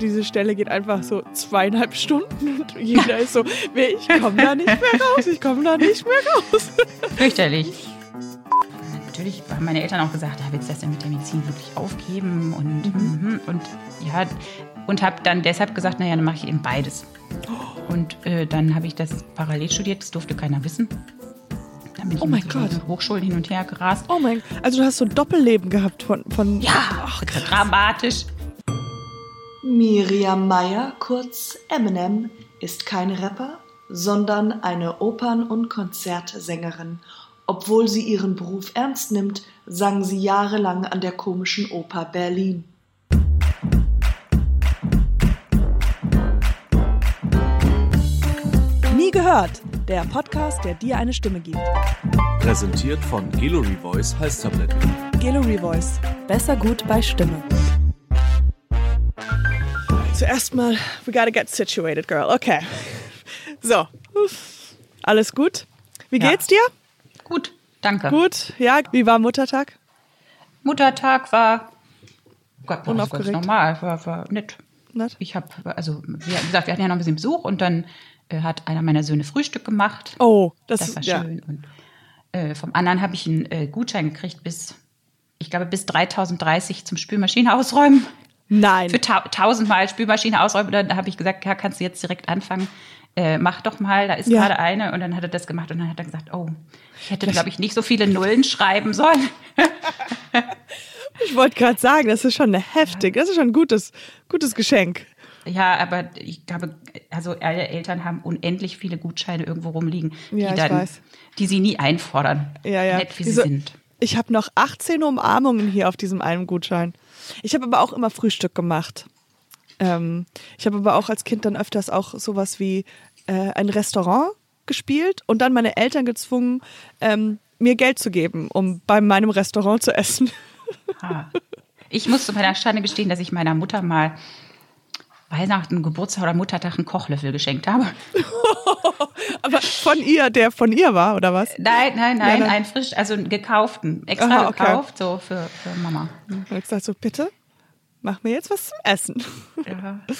diese Stelle geht einfach so zweieinhalb Stunden und jeder ist so, ich komme da nicht mehr raus, ich komme da nicht mehr raus. Fürchterlich. Natürlich haben meine Eltern auch gesagt, willst du das denn mit der Medizin wirklich aufgeben? Und, mhm. und ja, und habe dann deshalb gesagt, naja, dann mache ich eben beides. Und äh, dann habe ich das parallel studiert, das durfte keiner wissen. Dann bin ich Oh mein so Gott. Hochschulen hin und her gerast. Oh mein, also du hast so ein Doppelleben gehabt von, von Ja, Ach, dramatisch. Miriam Meyer, kurz Eminem, ist kein Rapper, sondern eine Opern- und Konzertsängerin. Obwohl sie ihren Beruf ernst nimmt, sang sie jahrelang an der Komischen Oper Berlin. Nie gehört, der Podcast, der dir eine Stimme gibt. Präsentiert von Gallery Voice Halstabletten. Gallery Voice, besser gut bei Stimme. Zuerst mal, we gotta get situated, girl. Okay. So, alles gut? Wie geht's dir? Gut, danke. Gut, ja. Wie war Muttertag? Muttertag war Gott, war ganz normal, war, war nett. Nett? Ich habe, also wie gesagt, wir hatten ja noch ein bisschen Besuch und dann äh, hat einer meiner Söhne Frühstück gemacht. Oh, das, Das war ist ja. schön. Und äh, vom anderen habe ich einen äh, Gutschein gekriegt bis, ich glaube, bis 3030 zum Spülmaschine ausräumen. Nein. Für ta tausendmal Spülmaschine ausräumen. Dann habe ich gesagt, ja, kannst du jetzt direkt anfangen. Äh, mach doch mal, da ist Ja. gerade eine. Und dann hat er das gemacht und dann hat er gesagt, oh, ich hätte, glaube ich, nicht so viele Nullen schreiben sollen. Ich wollte gerade sagen, das ist schon eine heftig, das ist schon ein gutes, gutes Geschenk. Ja, aber ich glaube, also alle Eltern haben unendlich viele Gutscheine irgendwo rumliegen, die, Ja, dann, die sie nie einfordern. Ja, ja. Nett wie Diese- sie sind. Ich habe noch 18 Umarmungen hier auf diesem einen Gutschein. Ich habe aber auch immer Frühstück gemacht. Ähm, ich habe aber auch als Kind dann öfters auch sowas wie äh, ein Restaurant gespielt und dann meine Eltern gezwungen, ähm, mir Geld zu geben, um bei meinem Restaurant zu essen. Ah. Ich muss zu meiner Schande gestehen, dass ich meiner Mutter mal Weihnachten, Geburtstag oder Muttertag einen Kochlöffel geschenkt habe. aber von ihr, der von ihr war, oder was? Nein, nein, nein, nein. einen frisch, also einen gekauften, extra Aha, okay. gekauft, so für, für Mama. Und ich gesagt so, bitte, mach mir jetzt was zum Essen. Ja.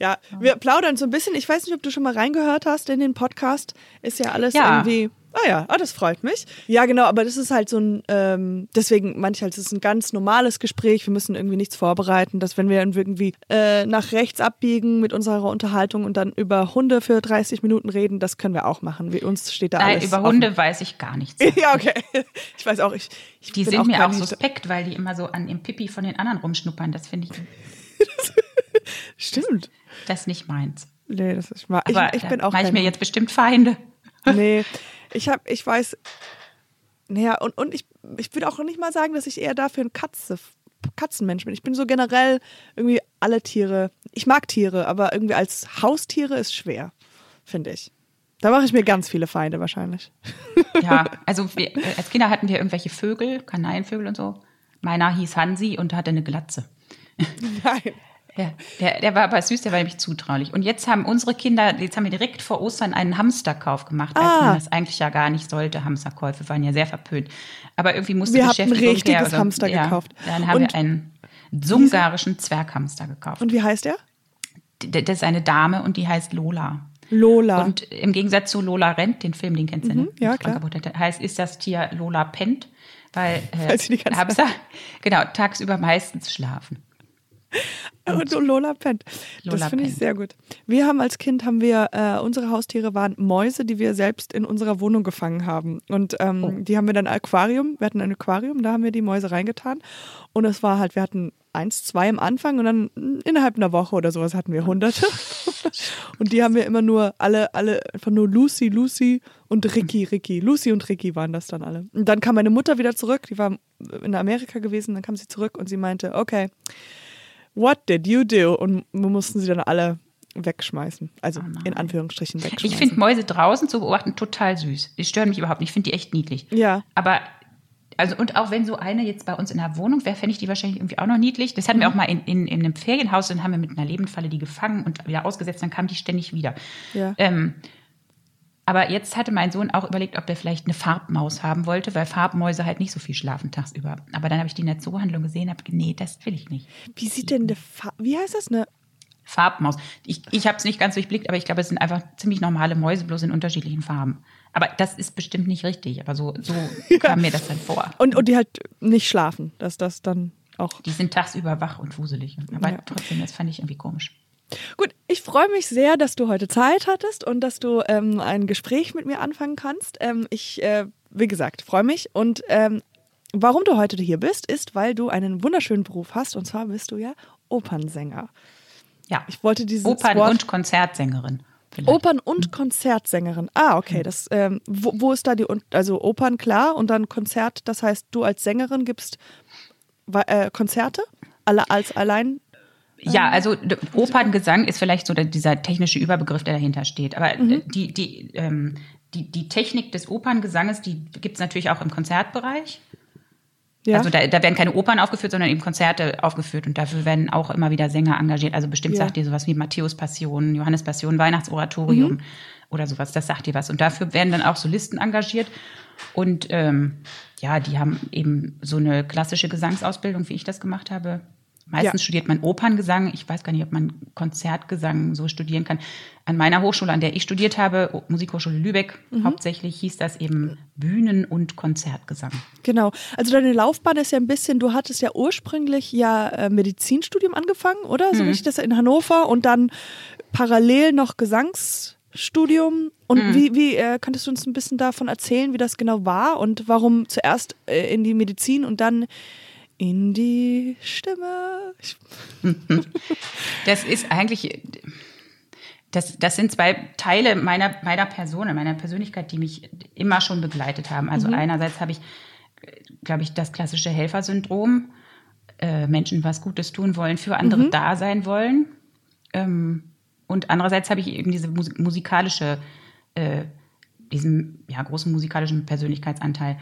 Ja, wir plaudern so ein bisschen. Ich weiß nicht, ob du schon mal reingehört hast in den Podcast. Ist ja alles Ja. irgendwie. Ah ja, ah, das freut mich. Ja, genau, aber das ist halt so ein, ähm, deswegen manchmal ist es ein ganz normales Gespräch. Wir müssen irgendwie nichts vorbereiten, dass wenn wir irgendwie äh, nach rechts abbiegen mit unserer Unterhaltung und dann über Hunde für 30 Minuten reden, das können wir auch machen. Wie uns steht da Nein, alles über offen. Hunde weiß ich gar nichts. Ja, okay. Ich weiß auch, ich, ich Die bin sind mir kein auch suspekt, weil die immer so an dem Pipi von den anderen rumschnuppern. Das finde ich, Stimmt. das ist nicht meins. Nee, das ist wahr. Ich, Aber ich da bin auch mache ich mir jetzt bestimmt Feinde. Nee, ich habe, ich weiß, naja, und, und ich, ich würde auch nicht mal sagen, dass ich eher dafür ein Katze, Katzenmensch bin. Ich bin so generell irgendwie alle Tiere. Ich mag Tiere, aber irgendwie als Haustiere ist schwer, finde ich. Da mache ich mir ganz viele Feinde wahrscheinlich. Ja, also wir, als Kinder hatten wir irgendwelche Vögel, Kanarienvögel und so. Meiner hieß Hansi und hatte eine Glatze. Nein. Ja, der, der war aber süß, der war nämlich zutraulich. Und jetzt haben unsere Kinder, jetzt haben wir direkt vor Ostern einen Hamsterkauf gemacht, als Ah. man das eigentlich ja gar nicht sollte. Hamsterkäufe waren ja sehr verpönt. Aber irgendwie musste Wir hatten ein Beschäftigung richtiges her, also, Hamster ja, gekauft. Dann haben Und- wir einen sungarischen Zwerghamster gekauft. Und wie heißt er? D- das ist eine Dame und die heißt Lola. Lola. Und im Gegensatz zu Lola Rent, den Film, den kennst du, ne? Mhm, ja, klar. Heißt, ist das Tier Lola pennt, weil, äh, Hamster, genau, tagsüber meistens schlafen. Und Lola pennt. Lola das finde ich sehr gut. Wir haben als Kind haben wir äh, unsere Haustiere waren Mäuse, die wir selbst in unserer Wohnung gefangen haben. Und ähm, Oh. die haben wir dann Aquarium. Wir hatten ein Aquarium, da haben wir die Mäuse reingetan. Und es war halt, wir hatten eins, zwei am Anfang und dann innerhalb einer Woche oder sowas hatten wir hunderte. und die haben wir immer nur alle, alle einfach nur Lucy, Lucy und Ricky, Ricky. Lucy und Ricky waren das dann alle. Und dann kam meine Mutter wieder zurück. Die war in Amerika gewesen. Dann kam sie zurück und sie meinte, okay. What did you do? Und wir mussten sie dann alle wegschmeißen. Also in Anführungsstrichen wegschmeißen. Ich finde Mäuse draußen zu beobachten total süß. Die stören mich überhaupt nicht. Ich finde die echt niedlich. Ja. Aber, also, und auch wenn so eine jetzt bei uns in der Wohnung wäre, fände ich die wahrscheinlich irgendwie auch noch niedlich. Das hatten Mhm. wir auch mal in, in, in einem Ferienhaus, dann haben wir mit einer Lebendfalle die gefangen und wieder ausgesetzt, dann kam die ständig wieder. Ja. Ähm, aber jetzt hatte mein Sohn auch überlegt, ob er vielleicht eine Farbmaus haben wollte, weil Farbmäuse halt nicht so viel schlafen tagsüber. Aber dann habe ich die in der Zoohandlung gesehen, habe nee, das will ich nicht. Wie sieht denn der Fa Wie heißt das? Eine Farbmaus. Ich, ich habe es nicht ganz durchblickt, aber ich glaube, es sind einfach ziemlich normale Mäuse, bloß in unterschiedlichen Farben. Aber das ist bestimmt nicht richtig, aber so, so kam mir das dann vor. Und, und die halt nicht schlafen, dass das dann auch. Die sind tagsüber wach und wuselig. Aber Ja. trotzdem, das fand ich irgendwie komisch. Gut, ich freue mich sehr, dass du heute Zeit hattest und dass du ähm, ein Gespräch mit mir anfangen kannst. Ähm, ich, äh, wie gesagt, freue mich. Und ähm, warum du heute hier bist, ist, weil du einen wunderschönen Beruf hast. Und zwar bist du ja Opernsänger. Ja. Ich wollte dieses Opern- Wort und Konzertsängerin. vielleicht. Opern- und Konzertsängerin. Ah, okay. Das, ähm, wo, wo ist da die, also Opern klar und dann Konzert, das heißt, du als Sängerin gibst äh, Konzerte alle als allein. Ja, also d- Operngesang ist vielleicht so der, dieser technische Überbegriff, der dahinter steht. Aber Mhm. äh, die, die, ähm, die, die Technik des Operngesanges, die gibt es natürlich auch im Konzertbereich. Ja. Also da, da werden keine Opern aufgeführt, sondern eben Konzerte aufgeführt und dafür werden auch immer wieder Sänger engagiert. Also bestimmt Ja. sagt ihr sowas wie Matthäus Passion, Johannes Passion, Weihnachtsoratorium Mhm. oder sowas. Das sagt ihr was. Und dafür werden dann auch Solisten engagiert. Und ähm, ja, die haben eben so eine klassische Gesangsausbildung, wie ich das gemacht habe. Meistens Ja. studiert man Operngesang. Ich weiß gar nicht, ob man Konzertgesang so studieren kann. An meiner Hochschule, an der ich studiert habe, Musikhochschule Lübeck, Mhm. hauptsächlich hieß das eben Bühnen- und Konzertgesang. Genau. Also deine Laufbahn ist ja ein bisschen, du hattest ja ursprünglich ja äh, Medizinstudium angefangen, oder? Mhm. So wie ich das in Hannover und dann parallel noch Gesangsstudium. Und Mhm. wie, wie äh, könntest du uns ein bisschen davon erzählen, wie das genau war und warum zuerst äh, in die Medizin und dann in die Stimme? Das ist eigentlich, das, das sind zwei Teile meiner, meiner Person, meiner Persönlichkeit, die mich immer schon begleitet haben. Also einerseits habe ich, glaube ich, das klassische Helfersyndrom, äh, Menschen was Gutes tun wollen, für andere da sein wollen. Ähm, und andererseits habe ich eben diese Musik musikalische, äh, diesen ja, großen musikalischen Persönlichkeitsanteil.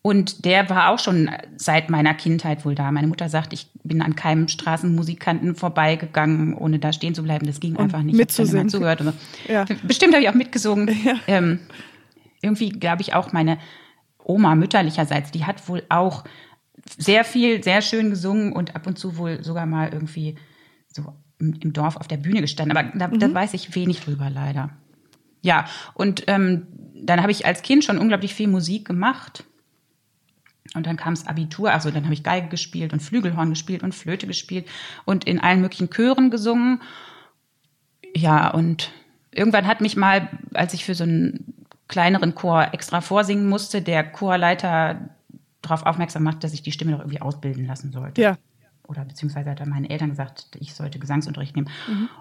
Und der war auch schon seit meiner Kindheit wohl da. Meine Mutter sagt, ich bin an keinem Straßenmusikanten vorbeigegangen, ohne da stehen zu bleiben. Das ging einfach nicht. Ich mitzusingen. Zugehört und so. Ja. Bestimmt habe ich auch mitgesungen. Ja. Ähm, irgendwie glaube ich auch meine Oma mütterlicherseits, die hat wohl auch sehr viel, sehr schön gesungen und ab und zu wohl sogar mal irgendwie so im, Dorf auf der Bühne gestanden. Aber da, da weiß ich wenig drüber leider. Ja, und ähm, dann habe ich als Kind schon unglaublich viel Musik gemacht. Und dann kam das Abitur, also dann habe ich Geige gespielt und Flügelhorn gespielt und Flöte gespielt und in allen möglichen Chören gesungen. Ja, und irgendwann hat mich mal, als ich für so einen kleineren Chor extra vorsingen musste, der Chorleiter darauf aufmerksam gemacht, dass ich die Stimme doch irgendwie ausbilden lassen sollte ja. oder beziehungsweise hat dann meine Eltern gesagt, ich sollte Gesangsunterricht nehmen.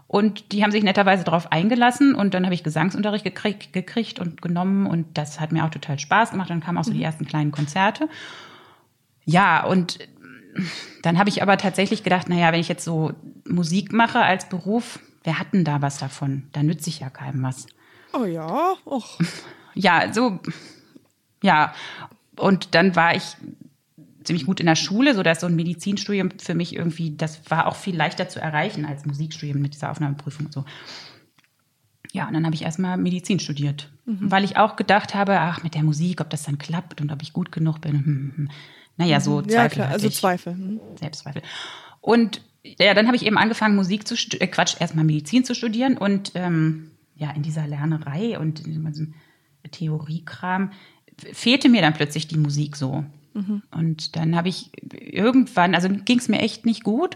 Und die haben sich netterweise darauf eingelassen und dann habe ich Gesangsunterricht gekriegt, gekriegt und genommen und das hat mir auch total Spaß gemacht. Dann kamen auch so die ersten kleinen Konzerte. Ja, und dann habe ich aber tatsächlich gedacht, naja, wenn ich jetzt so Musik mache als Beruf, wer hat denn da was davon? Da nütze ich ja keinem was. Oh ja, och. Ja, so, ja. Und dann war ich ziemlich gut in der Schule, so dass so ein Medizinstudium für mich irgendwie, das war auch viel leichter zu erreichen als Musikstudium mit dieser Aufnahmeprüfung und so. Ja, und dann habe ich erstmal Medizin studiert, weil ich auch gedacht habe, ach, mit der Musik, ob das dann klappt und ob ich gut genug bin. Hm, hm, hm. Naja, so Zweifel Ja, klar, also. Zweifel. hm. Selbstzweifel. Und ja, dann habe ich eben angefangen, Musik zu äh, Quatsch, erstmal Medizin zu studieren und ähm, ja, in dieser Lernerei und in diesem Theoriekram fehlte mir dann plötzlich die Musik so. Und dann habe ich irgendwann, also ging es mir echt nicht gut.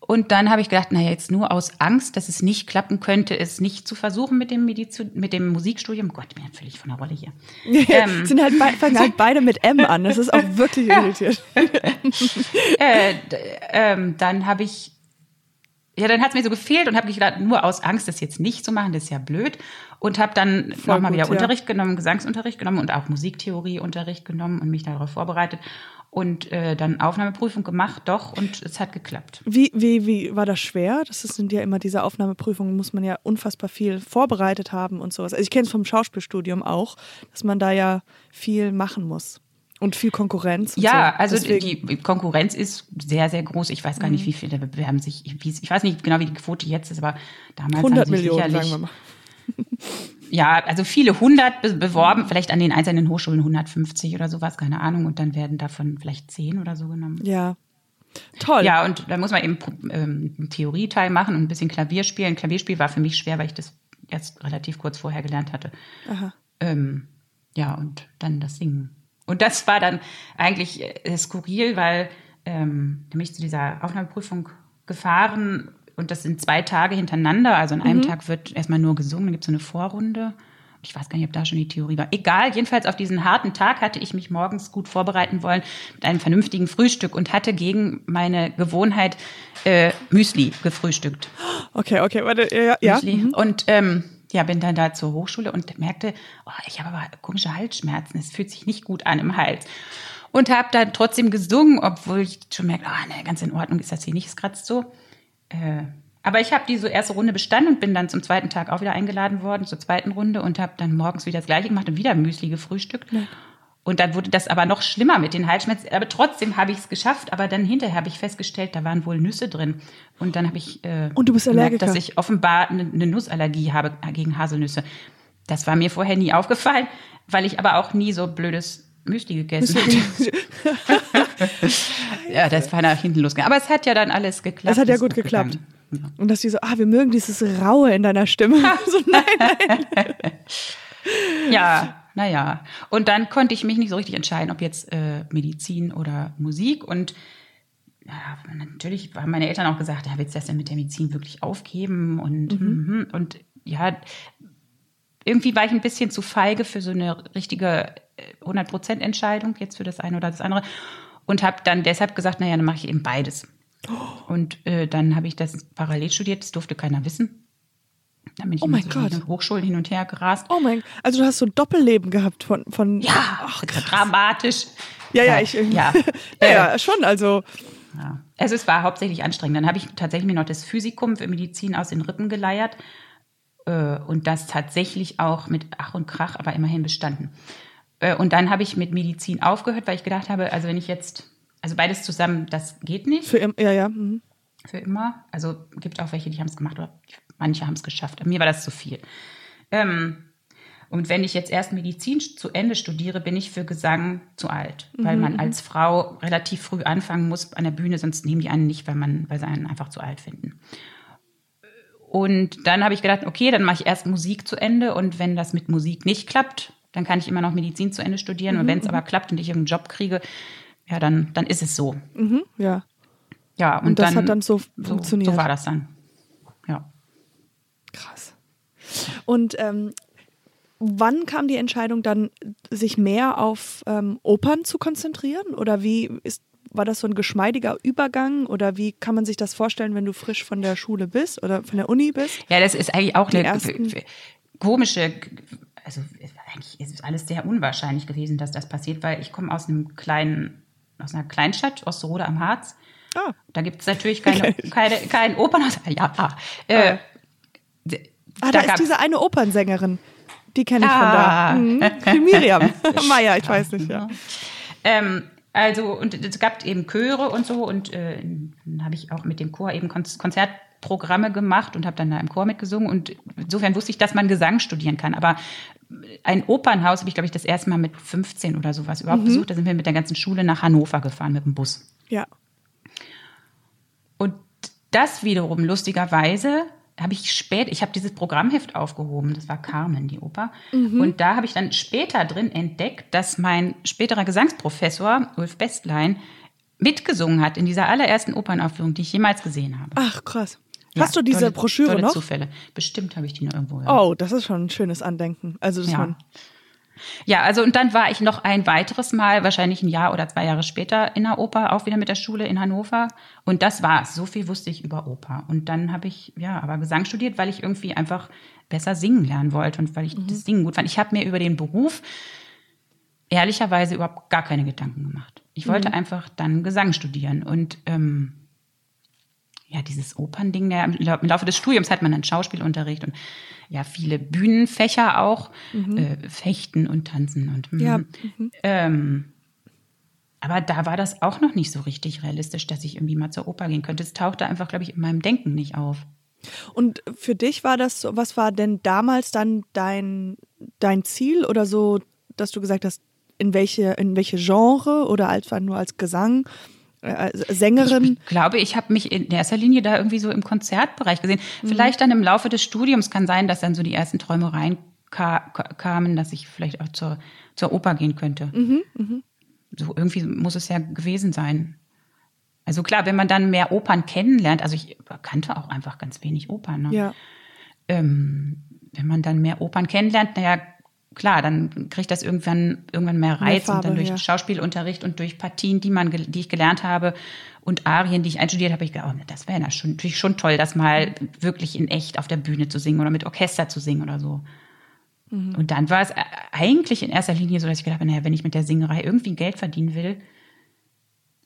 Und dann habe ich gedacht, naja, jetzt nur aus Angst, dass es nicht klappen könnte, es nicht zu versuchen mit dem, Medizu mit dem Musikstudium. Gott, ja völlig von der Rolle hier. Ähm, Sind halt, fangen halt beide mit M an. Das ist auch wirklich irritiert. äh, ähm, dann habe ich, ja, dann hat es mir so gefehlt und habe gedacht, nur aus Angst, das jetzt nicht zu machen, das ist ja blöd. Und habe dann nochmal wieder ja. Unterricht genommen, Gesangsunterricht genommen und auch Musiktheorieunterricht genommen und mich darauf vorbereitet. Und äh, dann Aufnahmeprüfung gemacht, doch, und es hat geklappt. Wie, wie, wie war das schwer? Das sind ja immer diese Aufnahmeprüfungen, muss man ja unfassbar viel vorbereitet haben und sowas. Also ich kenne es vom Schauspielstudium auch, dass man da ja viel machen muss. Und viel Konkurrenz. Und Ja, so. also Deswegen, die Konkurrenz ist sehr, sehr groß. Ich weiß gar nicht, wie viele bewerben sich. Ich, ich weiß nicht genau, wie die Quote jetzt ist, aber damals 100 haben sich Millionen, sicherlich sagen wir mal. Ja, also viele hundert be beworben, vielleicht an den einzelnen Hochschulen 150 oder sowas, keine Ahnung. Und dann werden davon vielleicht zehn oder so genommen. Ja. Toll. Ja, und da muss man eben ähm, einen Theorieteil machen und ein bisschen Klavier spielen. Klavierspiel war für mich schwer, weil ich das erst relativ kurz vorher gelernt hatte. Aha. Ähm, ja, und dann das Singen. Und das war dann eigentlich äh, skurril, weil ähm, da bin ich zu dieser Aufnahmeprüfung gefahren und das sind zwei Tage hintereinander. Also an einem Tag wird erstmal nur gesungen, dann gibt es so eine Vorrunde. Ich weiß gar nicht, ob da schon die Theorie war. Egal, jedenfalls auf diesen harten Tag hatte ich mich morgens gut vorbereiten wollen mit einem vernünftigen Frühstück und hatte gegen meine Gewohnheit äh, Müsli gefrühstückt. Okay, okay, warte, ja, ja. Müsli. mhm. Und ähm, ja, bin dann da zur Hochschule und merkte, oh, ich habe aber komische Halsschmerzen. Es fühlt sich nicht gut an im Hals. Und habe dann trotzdem gesungen, obwohl ich schon merkte, oh, ne, ganz in Ordnung ist das hier nicht, es kratzt so. Äh, aber ich habe diese erste Runde bestanden und bin dann zum zweiten Tag auch wieder eingeladen worden, zur zweiten Runde und habe dann morgens wieder das gleiche gemacht und wieder Müsli gefrühstückt. Und dann wurde das aber noch schlimmer mit den Halsschmerzen. Aber trotzdem habe ich es geschafft. Aber dann hinterher habe ich festgestellt, da waren wohl Nüsse drin. Und dann habe ich äh, Und du bist gemerkt, Allergiker. dass ich offenbar eine, eine Nussallergie habe gegen Haselnüsse. Das war mir vorher nie aufgefallen, weil ich aber auch nie so blödes Müsli gegessen ja, das war nach hinten losgegangen. Aber es hat ja dann alles geklappt. Das hat ja gut geklappt. gegangen. Ja. Und dass die so, ah, wir mögen dieses Raue in deiner Stimme. so, nein, nein. Ja, naja. Und dann konnte ich mich nicht so richtig entscheiden, ob jetzt äh, Medizin oder Musik. Und ja, natürlich haben meine Eltern auch gesagt, ja, willst du das denn mit der Medizin wirklich aufgeben? Und, mhm. und ja, irgendwie war ich ein bisschen zu feige für so eine richtige äh, 100%-Entscheidung jetzt für das eine oder das andere. Und habe dann deshalb gesagt, naja, dann mache ich eben beides. Und äh, dann habe ich das parallel studiert, das durfte keiner wissen. Dann bin ich Oh mein so Gott. Hochschulen hin und her gerast. Oh mein, also du hast so ein Doppelleben gehabt von, von Ja, Ach, dramatisch. ja, ja, ich, ja. ja, ja, schon, also, ja. Also es war hauptsächlich anstrengend. Dann habe ich tatsächlich mir noch das Physikum für Medizin aus den Rippen geleiert äh, und das tatsächlich auch mit Ach und Krach, aber immerhin bestanden. Äh, und dann habe ich mit Medizin aufgehört, weil ich gedacht habe, also wenn ich jetzt, also beides zusammen, das geht nicht für im, ja, ja. mhm. für immer. Also gibt auch welche, die haben es gemacht oder manche haben es geschafft. Mir war das zu viel. Ähm, und wenn ich jetzt erst Medizin zu Ende studiere, bin ich für Gesang zu alt, weil man als Frau relativ früh anfangen muss an der Bühne, sonst nehmen die einen nicht, weil man, weil sie einen einfach zu alt finden. Und dann habe ich gedacht, okay, dann mache ich erst Musik zu Ende und wenn das mit Musik nicht klappt, dann kann ich immer noch Medizin zu Ende studieren. Und wenn es aber klappt und ich irgendeinen Job kriege, ja, dann, dann ist es so. Mhm, ja. Ja, und, Und das dann, hat dann so so, funktioniert. so war das dann. Ja. Krass. Und ähm, wann kam die Entscheidung dann, sich mehr auf ähm, Opern zu konzentrieren? Oder wie ist, war das so ein geschmeidiger Übergang? Oder wie kann man sich das vorstellen, wenn du frisch von der Schule bist oder von der Uni bist? Ja, das ist eigentlich auch Die eine ersten- komische, also eigentlich ist es alles sehr unwahrscheinlich gewesen, dass das passiert, weil ich komme aus einem kleinen, aus einer Kleinstadt, Osterode am Harz. Ah, Da gibt es natürlich keine, keine, kein Opernhaus. Ja, ah, äh, ah da, gab- ist diese eine Opernsängerin. Die kenne ich Ah. von da. Mhm. Die Miriam. Maya, ich weiß nicht, ja. Ähm, also, und es gab eben Chöre und so und äh, dann habe ich auch mit dem Chor eben Kon Konzertprogramme gemacht und habe dann da im Chor mitgesungen und insofern wusste ich, dass man Gesang studieren kann. Aber ein Opernhaus habe ich, glaube ich, das erste Mal mit 15 oder sowas überhaupt besucht. Da sind wir mit der ganzen Schule nach Hannover gefahren mit dem Bus. Ja. Und das wiederum lustigerweise habe ich spät, ich habe dieses Programmheft aufgehoben, das war Carmen, die Oper. Und da habe ich dann später drin entdeckt, dass mein späterer Gesangsprofessor, Ulf Bestlein, mitgesungen hat in dieser allerersten Opernaufführung, die ich jemals gesehen habe. Ach, krass. Ja, Hast du diese tolle- Broschüre tolle noch? Zufälle. Bestimmt habe ich die noch irgendwo. Ja. Oh, das ist schon ein schönes Andenken. Also, dass Ja. man. Ja, also und dann war ich noch ein weiteres Mal, wahrscheinlich ein Jahr oder zwei Jahre später in der Oper, auch wieder mit der Schule in Hannover. Und das war's. So viel wusste ich über Oper. Und dann habe ich, ja, aber Gesang studiert, weil ich irgendwie einfach besser singen lernen wollte und weil ich das Singen gut fand. Ich habe mir über den Beruf ehrlicherweise überhaupt gar keine Gedanken gemacht. Ich wollte einfach dann Gesang studieren. Und ähm, ja, dieses Opernding, der, im Lau- im Laufe des Studiums hat man dann Schauspielunterricht und ja, viele Bühnenfächer auch, äh, Fechten und Tanzen und mhm. Ja, Ähm, aber da war das auch noch nicht so richtig realistisch, dass ich irgendwie mal zur Oper gehen könnte. Es tauchte einfach, glaube ich, in meinem Denken nicht auf. Und für dich war das so, was war denn damals dann dein, dein Ziel oder so, dass du gesagt hast, in welche, in welche Genre oder einfach nur als Gesang äh, Sängerin. Ich glaube, ich habe mich in erster Linie da irgendwie so im Konzertbereich gesehen. Vielleicht dann im Laufe des Studiums kann sein, dass dann so die ersten Träumereien ka kamen, dass ich vielleicht auch zur, zur Oper gehen könnte. So irgendwie muss es ja gewesen sein. Also klar, wenn man dann mehr Opern kennenlernt, also ich kannte auch einfach ganz wenig Opern. Ne? Ja. ähm, wenn man dann mehr Opern kennenlernt, naja, klar, dann kriegt das irgendwann, irgendwann mehr Reiz Farbe, und dann durch ja. Schauspielunterricht und durch Partien, die man, die ich gelernt habe und Arien, die ich einstudiert habe, ich gedacht, oh, das wäre natürlich schon toll, das mal wirklich in echt auf der Bühne zu singen oder mit Orchester zu singen oder so. Mhm. Und dann war es eigentlich in erster Linie so, dass ich gedacht habe, naja, wenn ich mit der Singerei irgendwie Geld verdienen will,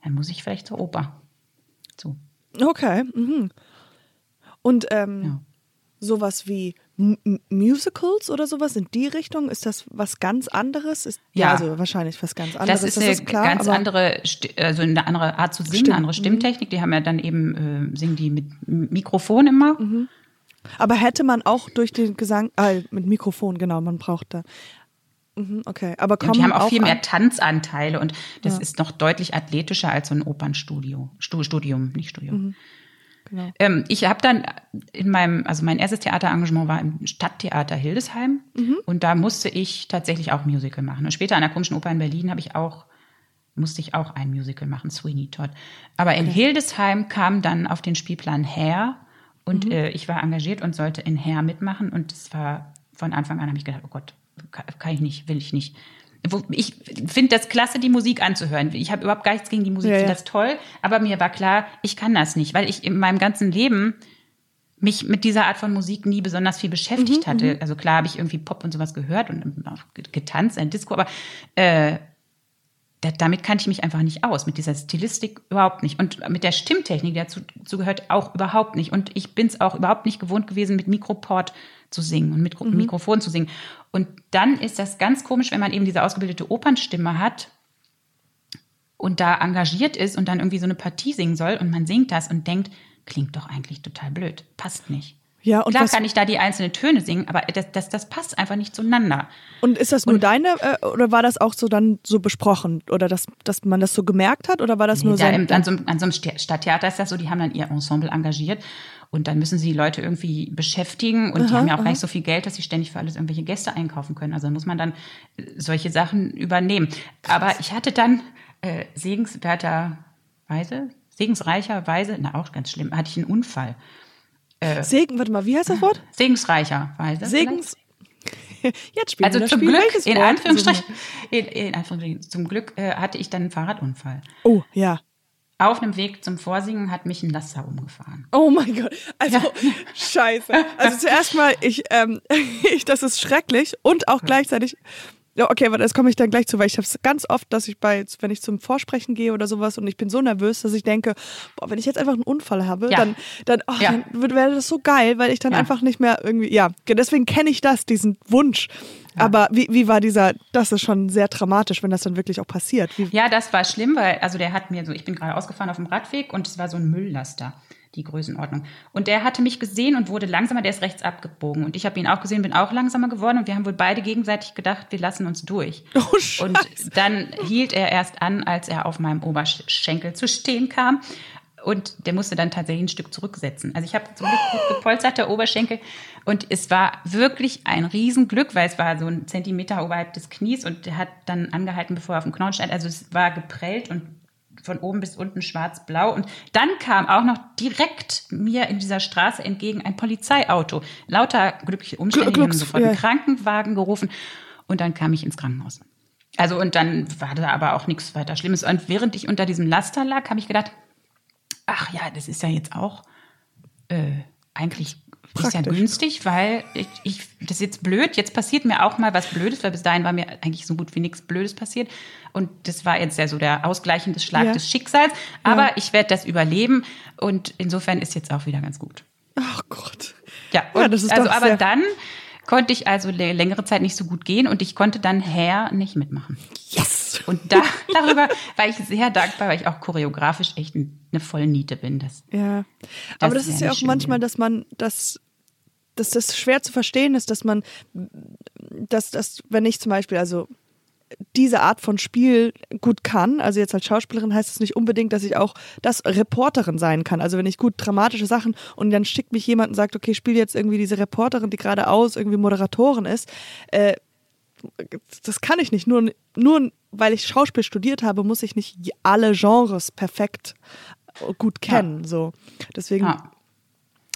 dann muss ich vielleicht zur Oper. So. Okay. Mhm. Und ähm, Ja. sowas wie M Musicals oder sowas in die Richtung, ist das was ganz anderes? Ist, Ja. also wahrscheinlich was ganz anderes. Das ist eine klar, ganz andere, also eine andere Art zu singen, Stimmt. eine andere Stimmtechnik. Die haben ja dann eben, äh, singen die mit Mikrofon immer. Mhm. Aber hätte man auch durch den Gesang, äh, mit Mikrofon, genau, man braucht da. Mhm, okay, aber kommen Und die haben auch, viel an- mehr Tanzanteile und das Ja. ist noch deutlich athletischer als so ein Opernstudio. Stu Studium, nicht Studium. Genau. Ähm, ich habe dann in meinem, also mein erstes Theaterengagement war im Stadttheater Hildesheim Mhm. und da musste ich tatsächlich auch Musical machen. Und später an der Komischen Oper in Berlin habe ich auch, musste ich auch ein Musical machen, Sweeney Todd. Aber in Hildesheim kam dann auf den Spielplan Hair und Mhm. äh, ich war engagiert und sollte in Hair mitmachen und es war von Anfang an habe ich gedacht, oh Gott, kann ich nicht, will ich nicht. Wo- Ich finde das klasse, die Musik anzuhören. Ich habe überhaupt gar nichts gegen die Musik, Ja, finde ja. das toll. Aber mir war klar, ich kann das nicht, weil ich in meinem ganzen Leben mich mit dieser Art von Musik nie besonders viel Mhm, beschäftigt hatte. Also klar habe ich irgendwie Pop und sowas gehört und getanzt, ein Disco, aber äh, da, damit kannte ich mich einfach nicht aus, mit dieser Stilistik überhaupt nicht. Und mit der Stimmtechnik, die dazu, dazu gehört, auch überhaupt nicht. Und ich bin es auch überhaupt nicht gewohnt gewesen, mit Mikroport zu singen und mit Mhm. Mikrofon zu singen. Und dann ist das ganz komisch, wenn man eben diese ausgebildete Opernstimme hat und da engagiert ist und dann irgendwie so eine Partie singen soll und man singt das und denkt, klingt doch eigentlich total blöd, passt nicht. Ja, und Klar kann ich da die einzelnen Töne singen, aber das, das, das passt einfach nicht zueinander. Und ist das nur deine äh, oder war das auch so dann so besprochen oder dass, dass man das so gemerkt hat oder war das nur Nee, da so? im, an, so einem, an so einem Sta- Stadttheater ist das so, die haben dann ihr Ensemble engagiert und dann müssen sie die Leute irgendwie beschäftigen und die haben ja auch gar nicht so viel Geld, dass sie ständig für alles irgendwelche Gäste einkaufen können. Also muss man dann äh, solche Sachen übernehmen. Aber ich hatte dann äh, segenswerterweise, segensreicherweise, na auch ganz schlimm, hatte ich einen Unfall. Segen, warte mal, wie heißt das Wort? Segensreicherweise. Segens. Jetzt spielen Also wir das zum Spiel. Glück, Welches in? Anführungsstrichen, in, in Anführungsstrichen, zum Glück äh, hatte ich dann einen Fahrradunfall. Oh, ja. Auf einem Weg zum Vorsingen hat mich ein Laster umgefahren. Oh mein Gott. Also, scheiße. Also zuerst mal, ich, ähm, ich, das ist schrecklich und auch gleichzeitig. Ja, okay, aber das komme ich dann gleich zu, weil ich habe es ganz oft, dass ich bei, wenn ich zum Vorsprechen gehe oder sowas und ich bin so nervös, dass ich denke, boah, wenn ich jetzt einfach einen Unfall habe, Ja. dann, dann, oh, Ja. dann wäre das so geil, weil ich dann Ja. einfach nicht mehr irgendwie, ja, deswegen kenne ich das, diesen Wunsch. Aber wie, wie war dieser, das ist schon sehr dramatisch, wenn das dann wirklich auch passiert. Wie, Ja, das war schlimm, weil also der hat mir so, ich bin gerade ausgefahren auf dem Radweg und es war so ein Mülllaster, die Größenordnung. Und der hatte mich gesehen und wurde langsamer, der ist rechts abgebogen. Und ich habe ihn auch gesehen, bin auch langsamer geworden und wir haben wohl beide gegenseitig gedacht, wir lassen uns durch. Oh, Scheiße. und dann hielt er erst an, als er auf meinem Oberschenkel zu stehen kam. Und der musste dann tatsächlich ein Stück zurücksetzen. Also ich habe zum Glück gut gepolsterte Oberschenkel. Und es war wirklich ein Riesenglück, weil es war so ein Zentimeter oberhalb des Knies und der hat dann angehalten, bevor er auf dem Knochen stand. Also es war geprellt und von oben bis unten schwarz-blau. Und dann kam auch noch direkt mir in dieser Straße entgegen ein Polizeiauto. Lauter glückliche Umstände, die haben sofort ja. einen Krankenwagen gerufen. Und dann kam ich ins Krankenhaus. Also und dann war da aber auch nichts weiter Schlimmes. Und während ich unter diesem Laster lag, habe ich gedacht, ach ja, das ist ja jetzt auch äh, eigentlich ist ja Praktisch. günstig, weil ich, ich, das ist jetzt blöd. Jetzt passiert mir auch mal was Blödes, weil bis dahin war mir eigentlich so gut wie nichts Blödes passiert. Und das war jetzt ja so der ausgleichende Schlag Ja. des Schicksals. Aber ich werde das überleben und insofern ist jetzt auch wieder ganz gut. ach Gott. Ja, Ja, das ist also doch aber dann konnte ich also lä- längere Zeit nicht so gut gehen und ich konnte dann Hair nicht mitmachen. Yes! Und da, darüber war ich sehr dankbar, weil ich auch choreografisch echt ein- eine Vollniete bin. Das, Ja, aber das ist ja auch manchmal, dass man das, dass das schwer zu verstehen ist, dass man, dass, dass wenn ich zum Beispiel, also diese Art von Spiel gut kann. Also jetzt als Schauspielerin heißt es nicht unbedingt, dass ich auch das Reporterin sein kann. Also wenn ich gut dramatische Sachen und dann schickt mich jemand und sagt, okay, spiel jetzt irgendwie diese Reporterin, die geradeaus irgendwie Moderatorin ist, äh, das kann ich nicht. Nur, nur weil ich Schauspiel studiert habe, muss ich nicht alle Genres perfekt gut kennen. Ja. So. Deswegen ja.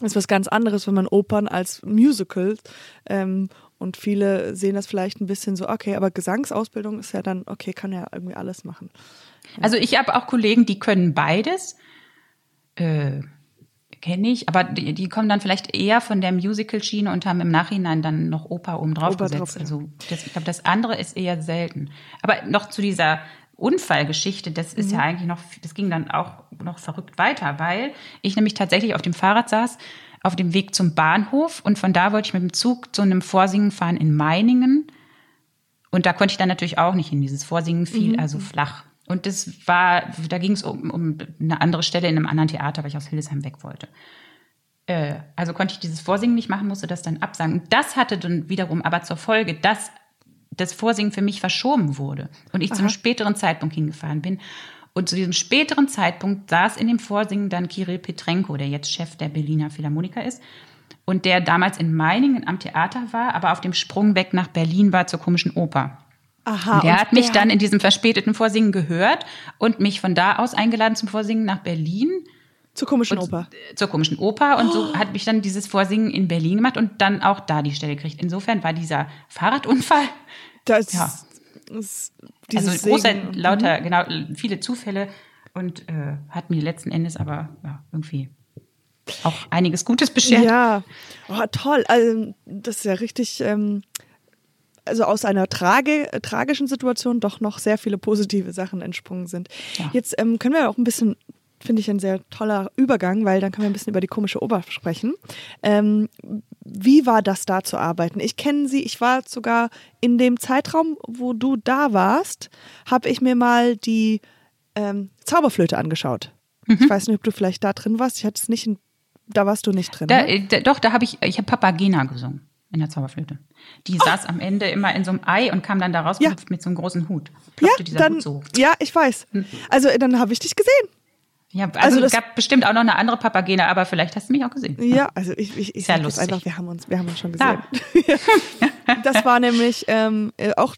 ist was ganz anderes, wenn man Opern als Musicals ähm, und viele sehen das vielleicht ein bisschen so, okay, aber Gesangsausbildung ist ja dann, okay, kann ja irgendwie alles machen. Also ich habe auch Kollegen, die können beides. Äh, Kenne ich, aber die, die, kommen dann vielleicht eher von der Musical-Schiene und haben im Nachhinein dann noch Oper oben drauf gesetzt. Drauf, ja. Also das, ich glaube, das andere ist eher selten. Aber noch zu dieser Unfallgeschichte, das ist mhm. ja eigentlich noch, das ging dann auch noch verrückt weiter, weil ich nämlich tatsächlich auf dem Fahrrad saß auf dem Weg zum Bahnhof und von da wollte ich mit dem Zug zu einem Vorsingen fahren in Meiningen. Und da konnte ich dann natürlich auch nicht hin. Dieses Vorsingen fiel mhm. also flach. Und das war, da ging es um, um eine andere Stelle in einem anderen Theater, weil ich aus Hildesheim weg wollte. Äh, also konnte ich dieses Vorsingen nicht machen, musste das dann absagen. Und das hatte dann wiederum aber zur Folge, dass das Vorsingen für mich verschoben wurde und ich Aha. zum späteren Zeitpunkt hingefahren bin. Und zu diesem späteren Zeitpunkt saß in dem Vorsingen dann Kirill Petrenko, der jetzt Chef der Berliner Philharmoniker ist und der damals in Meiningen am Theater war, aber auf dem Sprung weg nach Berlin war zur komischen Oper. Aha, der hat mich der dann in diesem verspäteten Vorsingen gehört und mich von da aus eingeladen zum Vorsingen nach Berlin. Zur komischen Oper. Zur komischen Oper. Und so oh. hat mich dann dieses Vorsingen in Berlin gemacht und dann auch da die Stelle gekriegt. Insofern war dieser Fahrradunfall. Das, ja. ist also großer, Segen. lauter, mhm. genau, viele Zufälle und äh, hat mir letzten Endes aber ja, irgendwie auch einiges Gutes beschert. Ja, oh, toll. Also, das ist ja richtig, ähm, also aus einer trage, tragischen Situation doch noch sehr viele positive Sachen entsprungen sind. Ja. Jetzt ähm, können wir auch ein bisschen finde ich ein sehr toller Übergang, weil dann können wir ein bisschen über die komische Ober sprechen. Ähm, wie war das da zu arbeiten? Ich kenne sie, ich war sogar in dem Zeitraum, wo du da warst, habe ich mir mal die ähm, Zauberflöte angeschaut. Mhm. Ich weiß nicht, ob du vielleicht da drin warst. Ich hatte es nicht, in, da warst du nicht drin. Da, ne? da, doch, da habe ich, ich habe Papagena gesungen in der Zauberflöte. Die oh. saß am Ende immer in so einem Ei und kam dann da raus ja. mit so einem großen Hut. ja, dann, so. ja, ich weiß. Hm. Also dann habe ich dich gesehen. Ja, also, also es gab bestimmt auch noch eine andere Papagene, aber vielleicht hast du mich auch gesehen. Ja, also ich, ich, ich sage das einfach, wir haben uns, wir haben uns schon gesehen. Ja. das war nämlich ähm, äh, auch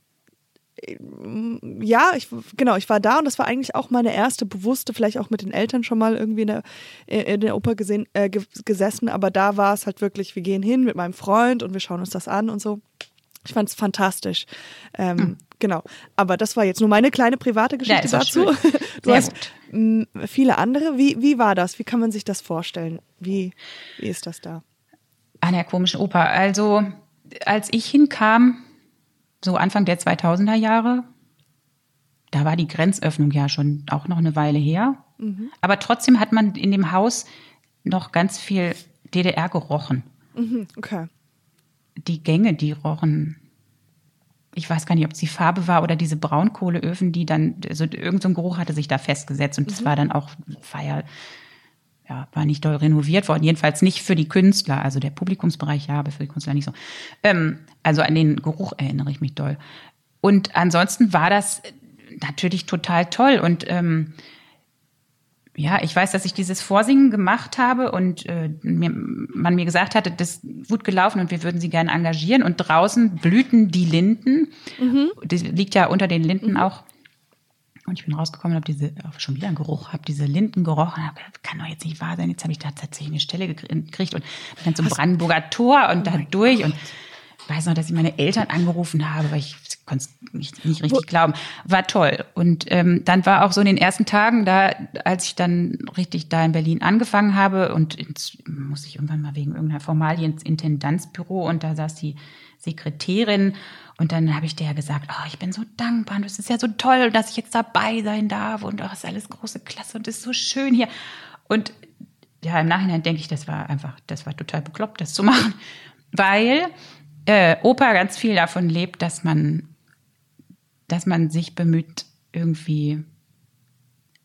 ja, ich, genau, ich war da und das war eigentlich auch meine erste bewusste, vielleicht auch mit den Eltern schon mal irgendwie in der, in der Oper gesehen, äh, gesessen, aber da war es halt wirklich, wir gehen hin mit meinem Freund und wir schauen uns das an und so. Ich fand es fantastisch. Ähm, mhm. Genau. Aber das war jetzt nur meine kleine private Geschichte ja, dazu. Du hast gut. viele andere. Wie, wie war das? Wie kann man sich das vorstellen? Wie, wie ist das da? An der komischen Oper. Also, als ich hinkam, so Anfang der 2000er Jahre, da war die Grenzöffnung ja schon auch noch eine Weile her. Mhm. Aber trotzdem hat man in dem Haus noch ganz viel DDR gerochen. Mhm, okay. Die Gänge, die rochen ich weiß gar nicht, ob es die Farbe war oder diese Braunkohleöfen, die dann, also irgendein so Geruch hatte sich da festgesetzt und es mhm. war dann auch, war ja, ja, war nicht doll renoviert worden, jedenfalls nicht für die Künstler, also der Publikumsbereich ja, aber für die Künstler nicht so. Ähm, also an den Geruch erinnere ich mich doll. Und ansonsten war das natürlich total toll und ähm, ja, ich weiß, dass ich dieses Vorsingen gemacht habe und äh, mir, man mir gesagt hatte, das ist gut gelaufen und wir würden sie gerne engagieren. Und draußen blühten die Linden. Mhm. Das liegt ja unter den Linden mhm. auch. Und ich bin rausgekommen und habe diese, auch schon wieder einen Geruch, habe diese Linden gerochen. Hab gedacht, kann doch jetzt nicht wahr sein. Jetzt habe ich da tatsächlich eine Stelle gekriegt und dann zum Brandenburger Tor und oh da durch. Gott. Und weiß noch, dass ich meine Eltern angerufen habe, weil ich konnte es nicht, nicht richtig Wo? glauben. War toll. Und ähm, dann war auch so in den ersten Tagen, da, als ich dann richtig da in Berlin angefangen habe und ins, muss ich irgendwann mal wegen irgendeiner Formalie ins Intendanzbüro und da saß die Sekretärin und dann habe ich der gesagt, oh, ich bin so dankbar und es ist ja so toll, dass ich jetzt dabei sein darf und oh, ist alles große Klasse und es ist so schön hier. Und ja, im Nachhinein denke ich, das war einfach, das war total bekloppt, das zu machen, weil äh, Oper ganz viel davon lebt, dass man, dass man sich bemüht, irgendwie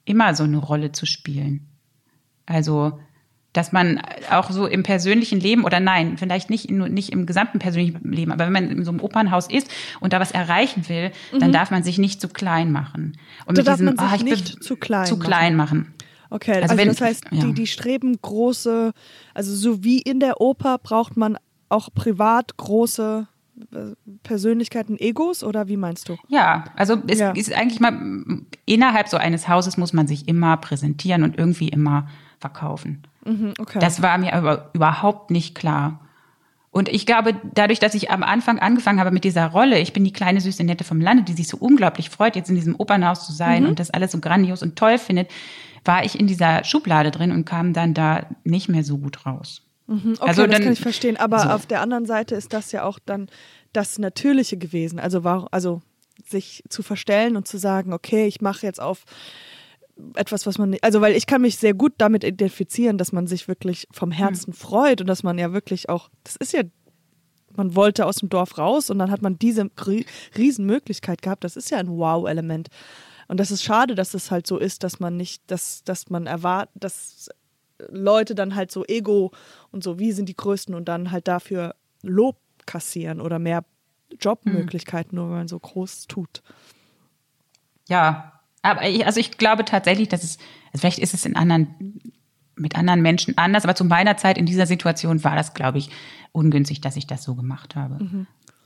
immer so eine Rolle zu spielen. Also dass man auch so im persönlichen Leben oder nein, vielleicht nicht, nicht im gesamten persönlichen Leben, aber wenn man in so einem Opernhaus ist und da was erreichen will, dann darf man sich nicht zu klein machen. Und Da mit darf diesem, man sich ich nicht zu klein zu machen. klein machen. Okay, Also also, wenn- das heißt, ja. die, die streben große, also so wie in der Oper braucht man auch privat große äh, Persönlichkeiten, Egos oder wie meinst du? Ja, also es Ja. ist eigentlich mal innerhalb so eines Hauses muss man sich immer präsentieren und irgendwie immer verkaufen. Mhm, okay. Das war mir aber überhaupt nicht klar. Und ich glaube, dadurch, dass ich am Anfang angefangen habe mit dieser Rolle, ich bin die kleine süße Nette vom Lande, die sich so unglaublich freut, jetzt in diesem Opernhaus zu sein und das alles so grandios und toll findet, war ich in dieser Schublade drin und kam dann da nicht mehr so gut raus. okay, also das dann- kann ich verstehen. Aber so. auf der anderen Seite ist das ja auch dann das Natürliche gewesen. Also, war, also sich zu verstellen und zu sagen, okay, ich mache jetzt auf etwas, was man nicht, also weil ich kann mich sehr gut damit identifizieren, dass man sich wirklich vom Herzen freut und dass man ja wirklich auch, das ist ja, man wollte aus dem Dorf raus und dann hat man diese Rie- Riesenmöglichkeit gehabt. Das ist ja ein Wow-Element. Und das ist schade, dass es halt so ist, dass man nicht, dass, dass man erwartet, dass Leute dann halt so Ego und so, wie sind die Größten und dann halt dafür Lob kassieren oder mehr Jobmöglichkeiten, nur weil man so groß tut. Ja, aber ich, also ich glaube tatsächlich, dass es, also vielleicht ist es in anderen, mit anderen Menschen anders, aber zu meiner Zeit in dieser Situation war das, glaube ich, ungünstig, dass ich das so gemacht habe.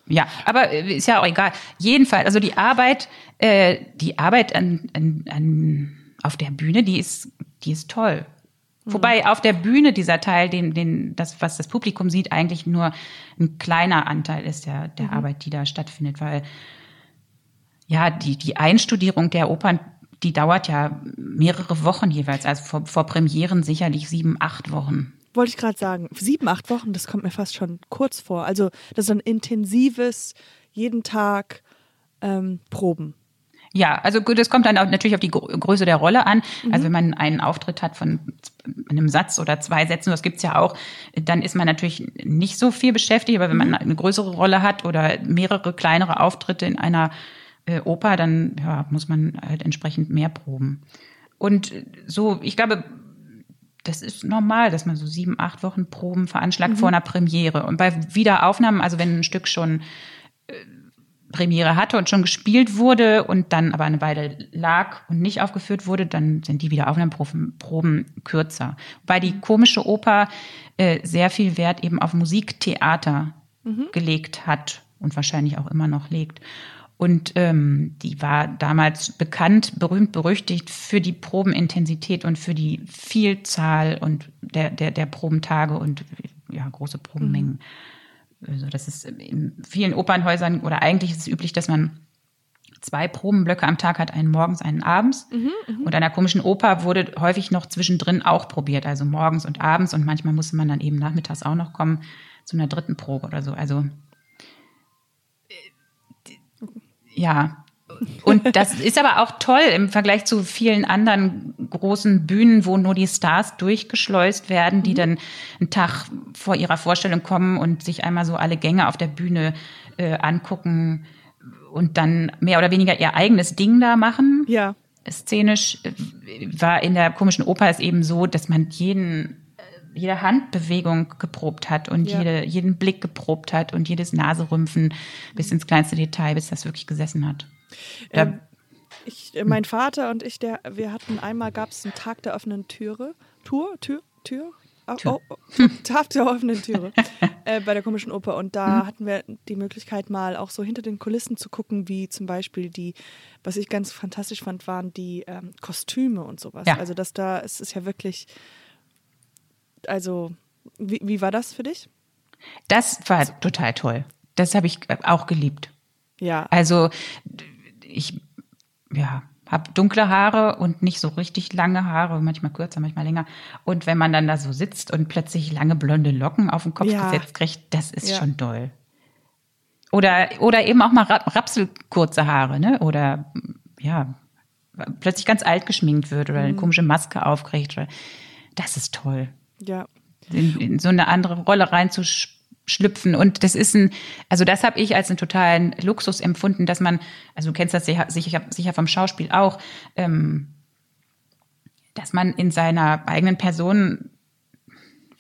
Ja, aber äh, ist ja auch egal. Jedenfalls, also die Arbeit, äh, die Arbeit an, an, an, auf der Bühne, die ist, die ist toll. Wobei auf der Bühne dieser Teil, den, den, das, was das Publikum sieht, eigentlich nur ein kleiner Anteil ist der, der Arbeit, die da stattfindet, weil ja, die, die Einstudierung der Opern, die dauert ja mehrere Wochen jeweils, also vor, vor Premieren sicherlich sieben, acht Wochen. Wollte ich gerade sagen, sieben, acht Wochen, das kommt mir fast schon kurz vor. Also das ist ein intensives, jeden Tag ähm, Proben. Ja, also gut, das kommt dann auch natürlich auf die Größe der Rolle an. Also wenn man einen Auftritt hat von einem Satz oder zwei Sätzen, das gibt's ja auch, dann ist man natürlich nicht so viel beschäftigt. Aber wenn man eine größere Rolle hat oder mehrere kleinere Auftritte in einer äh, Oper, dann ja, muss man halt entsprechend mehr proben. Und so, ich glaube, das ist normal, dass man so sieben, acht Wochen Proben veranschlagt vor einer Premiere. Und bei Wiederaufnahmen, also wenn ein Stück schon Premiere hatte und schon gespielt wurde und dann aber eine Weile lag und nicht aufgeführt wurde, dann sind die Wiederaufnahmeproben Proben kürzer. Weil die komische Oper äh, sehr viel Wert eben auf Musiktheater gelegt hat und wahrscheinlich auch immer noch legt. Und ähm, die war damals bekannt, berühmt, berüchtigt für die Probenintensität und für die Vielzahl und der, der, der Probentage und ja, große Probenmengen. Also das ist in vielen Opernhäusern oder eigentlich ist es üblich, dass man zwei Probenblöcke am Tag hat, einen morgens, einen abends. und einer komischen Oper wurde häufig noch zwischendrin auch probiert, also morgens und abends. Und manchmal musste man dann eben nachmittags auch noch kommen zu einer dritten Probe oder so. Also ja. Und das ist aber auch toll im Vergleich zu vielen anderen großen Bühnen, wo nur die Stars durchgeschleust werden, die dann einen Tag vor ihrer Vorstellung kommen und sich einmal so alle Gänge auf der Bühne äh, angucken und dann mehr oder weniger ihr eigenes Ding da machen. Ja. Szenisch äh, war in der komischen Oper es eben so, dass man jeden jede Handbewegung geprobt hat und Ja. jede, jeden Blick geprobt hat und jedes Naserümpfen bis ins kleinste Detail, bis das wirklich gesessen hat. Da, Ähm, ich, äh, mein Vater und ich, der, wir hatten einmal gab es einen Tag der offenen Türe, Tour, Tür, Tür, Tür. Oh, oh, Tag der offenen Türe äh, bei der komischen Oper und da hatten wir die Möglichkeit mal auch so hinter den Kulissen zu gucken, wie zum Beispiel die, was ich ganz fantastisch fand, waren die ähm, Kostüme und sowas. Ja. Also dass da es ist ja wirklich, also wie, wie war das für dich? das war total toll. Das habe ich äh, auch geliebt. Ja, Also ich ja, habe dunkle Haare und nicht so richtig lange Haare, manchmal kürzer, manchmal länger. Und wenn man dann da so sitzt und plötzlich lange blonde Locken auf den Kopf Ja. gesetzt kriegt, das ist Ja. schon doll. Oder, oder eben auch mal Rap- rapselkurze Haare, ne? Oder ja, plötzlich ganz alt geschminkt wird oder eine Mhm. komische Maske aufkriegt. Das ist toll ja. in, in so eine andere Rolle reinzuschlüpfen. Und das ist ein, also das habe ich als einen totalen Luxus empfunden, dass man, also du kennst das sicher, sicher, sicher vom Schauspiel auch, ähm, dass man in seiner eigenen Person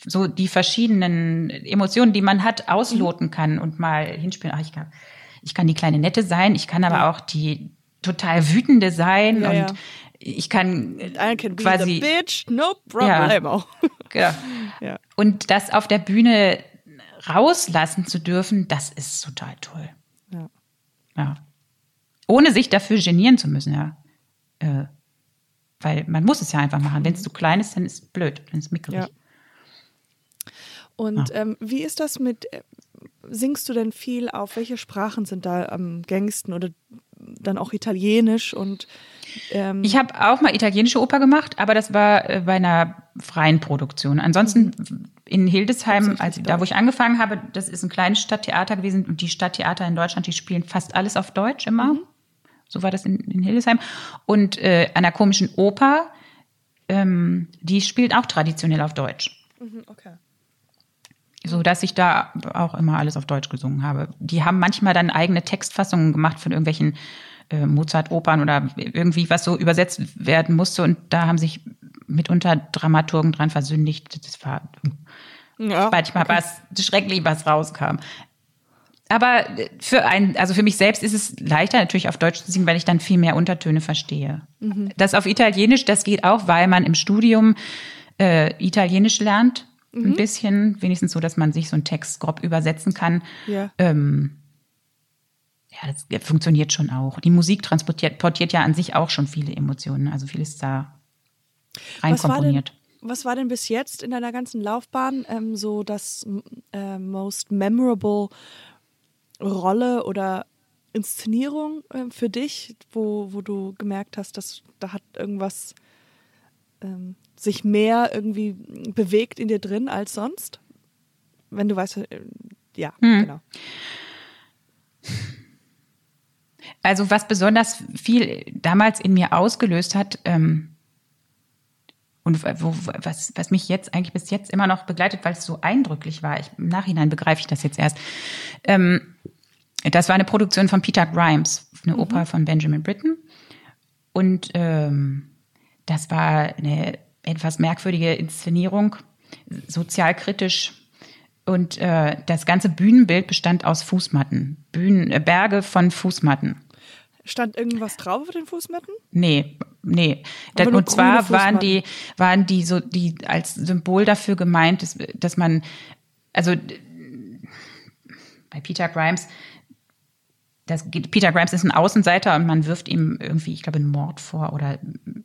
so die verschiedenen Emotionen, die man hat, ausloten kann und mal hinspielen. Ach, ich kann, ich kann die kleine Nette sein, ich kann aber Ja. auch die total wütende sein Ja, und ja. ich kann quasi bitch, no problemo. Genau. Ja. Und das auf der Bühne rauslassen zu dürfen, das ist total toll. Ja. Ja. Ohne sich dafür genieren zu müssen, ja. Äh, weil man muss es ja einfach machen. Wenn es zu klein ist, dann ist es blöd, dann ist es mickrig. Ja. Und ähm, wie ist das mit, äh, singst du denn viel auf? Welche Sprachen sind da am gängigsten oder dann auch Italienisch und ähm, Ich habe auch mal italienische Oper gemacht, aber das war äh, bei einer freien Produktion. Ansonsten in Hildesheim, also da wo ich angefangen habe, das ist ein kleines Stadttheater gewesen und die Stadttheater in Deutschland, die spielen fast alles auf Deutsch immer. So war das in, in Hildesheim. Und äh, an der komischen Oper, ähm, die spielt auch traditionell auf Deutsch. Mhm, okay. So dass ich da auch immer alles auf Deutsch gesungen habe. Die haben manchmal dann eigene Textfassungen gemacht von irgendwelchen äh, Mozart-Opern oder irgendwie was so übersetzt werden musste. Und da haben sich mitunter Dramaturgen dran versündigt. Das war Ja, manchmal was schrecklich, was rauskam. Aber für ein, also für mich selbst ist es leichter natürlich auf Deutsch zu singen, weil ich dann viel mehr Untertöne verstehe. Das auf Italienisch, das geht auch, weil man im Studium äh, Italienisch lernt. Ein bisschen, wenigstens so, dass man sich so einen Text grob übersetzen kann. Ja. Ähm, ja, das funktioniert schon auch. Die Musik transportiert portiert ja an sich auch schon viele Emotionen. Also vieles da Was war, denn, reinkomponiert. was war denn bis jetzt in deiner ganzen Laufbahn ähm, so das äh, most memorable Rolle oder Inszenierung ähm, für dich, wo, wo du gemerkt hast, dass da hat irgendwas ähm, sich mehr irgendwie bewegt in dir drin als sonst? Wenn du weißt, äh, ja, Hm. genau. Also was besonders viel damals in mir ausgelöst hat ähm, und wo, was, was mich jetzt eigentlich bis jetzt immer noch begleitet, weil es so eindrücklich war. Ich, Im Nachhinein begreife ich das jetzt erst. Ähm, das war eine Produktion von Peter Grimes, eine Oper von Benjamin Britten. Und ähm, das war eine etwas merkwürdige Inszenierung, sozialkritisch. Und äh, das ganze Bühnenbild bestand aus Fußmatten, Bühnen, äh, Berge von Fußmatten. Stand irgendwas drauf auf den Fußmatten? Nee, nee. Das, und zwar waren die, waren die so, die als Symbol dafür gemeint, dass, dass man, also bei Peter Grimes, das, Peter Grimes ist ein Außenseiter und man wirft ihm irgendwie, ich glaube, einen Mord vor oder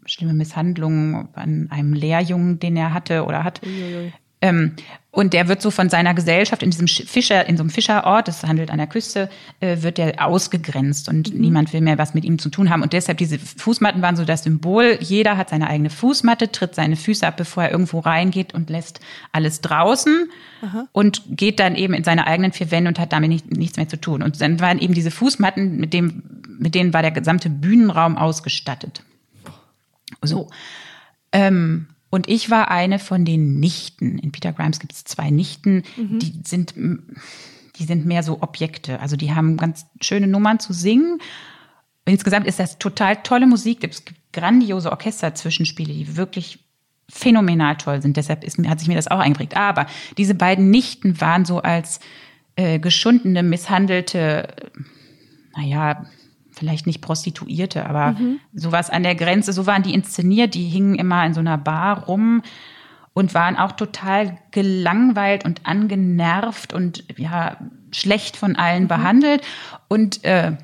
schlimme Misshandlungen an einem Lehrjungen, den er hatte oder hat. Uiuiui. Ähm, und der wird so von seiner Gesellschaft in diesem Sch- Fischer, in so einem Fischerort, das handelt an der Küste, äh, wird der ausgegrenzt und niemand will mehr was mit ihm zu tun haben. Und deshalb diese Fußmatten waren so das Symbol. Jeder hat seine eigene Fußmatte, tritt seine Füße ab, bevor er irgendwo reingeht und lässt alles draußen und geht dann eben in seine eigenen vier Wände und hat damit nicht, nichts mehr zu tun. Und dann waren eben diese Fußmatten, mit dem, mit denen war der gesamte Bühnenraum ausgestattet. So. Ähm, und ich war eine von den Nichten. In Peter Grimes gibt es zwei Nichten, die sind, die sind mehr so Objekte. Also die haben ganz schöne Nummern zu singen. Insgesamt ist das total tolle Musik. Es gibt grandiose Orchesterzwischenspiele, die wirklich phänomenal toll sind. Deshalb ist, hat sich mir das auch eingeprägt. Aber diese beiden Nichten waren so als äh, geschundene, misshandelte, naja, vielleicht nicht Prostituierte, aber sowas an der Grenze. So waren die inszeniert. Die hingen immer in so einer Bar rum und waren auch total gelangweilt und angenervt und ja schlecht von allen behandelt. Und äh,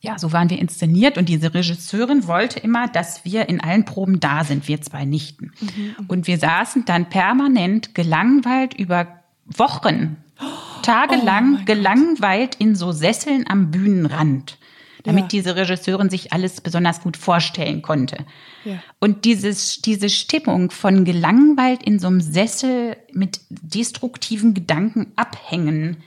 ja, so waren wir inszeniert und diese Regisseurin wollte immer, dass wir in allen Proben da sind, wir zwei Nichten. Und wir saßen dann permanent gelangweilt über Wochen, tagelang gelangweilt in so Sesseln am Bühnenrand, damit Ja. diese Regisseurin sich alles besonders gut vorstellen konnte. Ja. Und dieses, diese Stimmung von gelangweilt in so einem Sessel mit destruktiven Gedanken abhängen,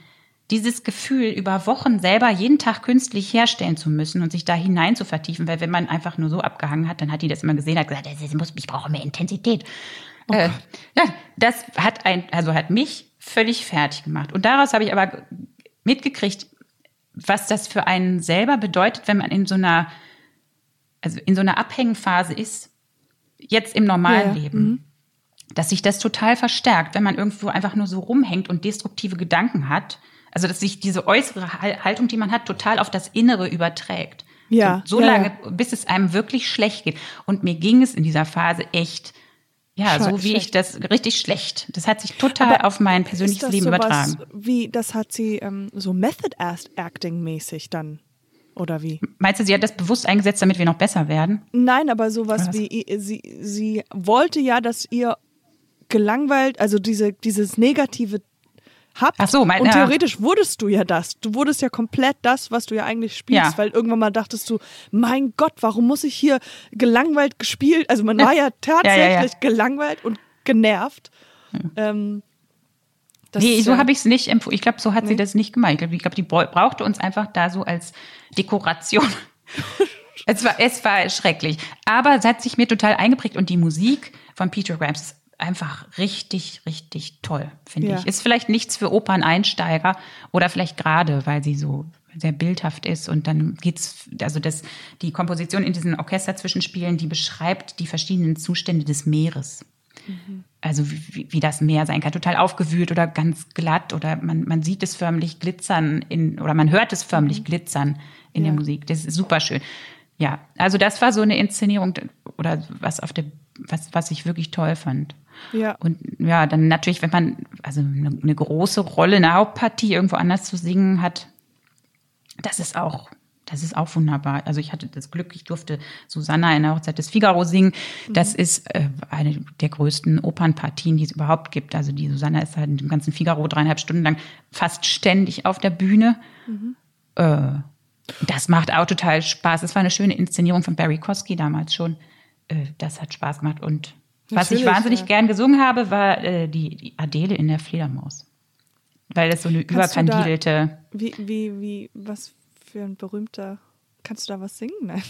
dieses Gefühl, über Wochen selber jeden Tag künstlich herstellen zu müssen und sich da hinein zu vertiefen, weil wenn man einfach nur so abgehangen hat, dann hat die das immer gesehen, hat gesagt, das ist- muss, ich brauche mehr Intensität. äh, ja, das hat ein, also hat mich völlig fertig gemacht. Und daraus habe ich aber mitgekriegt, was das für einen selber bedeutet, wenn man in so einer, also in so einer Abhängphase ist, jetzt im normalen Ja, Leben. dass sich das total verstärkt, wenn man irgendwo einfach nur so rumhängt und destruktive Gedanken hat. Also dass sich diese äußere Haltung, die man hat, total auf das Innere überträgt. Ja, So, so ja, lange, bis es einem wirklich schlecht geht. Und mir ging es in dieser Phase echt, ja, so wie ich schlecht. das richtig schlecht. Das hat sich total Aber auf mein Ist persönliches das Leben sowas übertragen. Wie, das hat sie ähm, so Method Acting mäßig dann. Oder wie? Meinst du, sie hat das bewusst eingesetzt, damit wir noch besser werden? Nein, aber sowas Was? wie, sie, sie wollte ja, dass ihr gelangweilt, also diese, dieses Negative habt. Ach so, mein- Und theoretisch wurdest du ja das. Du wurdest ja komplett das, was du ja eigentlich spielst, Ja. weil irgendwann mal dachtest du, mein Gott, warum muss ich hier gelangweilt gespielt? Also man war ja tatsächlich ja. gelangweilt und genervt. Ähm, das nee, so habe ich es nicht empfunden. Ich glaube, so hat sie Nee. das nicht gemeint. Ich glaube, die bra- brauchte uns einfach da so als Dekoration. es, war, es war schrecklich. Aber es hat sich mir total eingeprägt und die Musik von Peter Grams ist einfach richtig, richtig toll, finde Ja. ich. Ist vielleicht nichts für Operneinsteiger oder vielleicht gerade, weil sie so sehr bildhaft ist und dann geht's, also das, die Komposition in diesen Orchesterzwischenspielen, die beschreibt die verschiedenen Zustände des Meeres also wie, wie- das Meer sein kann, total aufgewühlt oder ganz glatt oder man, man sieht es förmlich glitzern in, oder man hört es förmlich glitzern in der Ja. Musik. Das ist super schön. Ja, also das war so eine Inszenierung oder was auf der, was, was ich wirklich toll fand. Ja. Und ja, dann natürlich, wenn man also eine, eine große Rolle, eine Hauptpartie irgendwo anders zu singen hat, das ist auch, das ist auch wunderbar. Also ich hatte das Glück, ich durfte Susanna in der Hochzeit des Figaro singen. Das ist äh, eine der größten Opernpartien, die es überhaupt gibt. Also die Susanna ist halt in dem ganzen Figaro dreieinhalb Stunden lang fast ständig auf der Bühne. Äh, das macht auch total Spaß. Es war eine schöne Inszenierung von Barry Kosky damals schon. Äh, das hat Spaß gemacht. Und was ich Natürlich, wahnsinnig ja. gern gesungen habe, war äh, die, die Adele in der Fledermaus. Weil das so eine Kannst du da- überkandidelte. Wie, wie, wie, was für ein berühmter. Kannst du da was singen? Nein.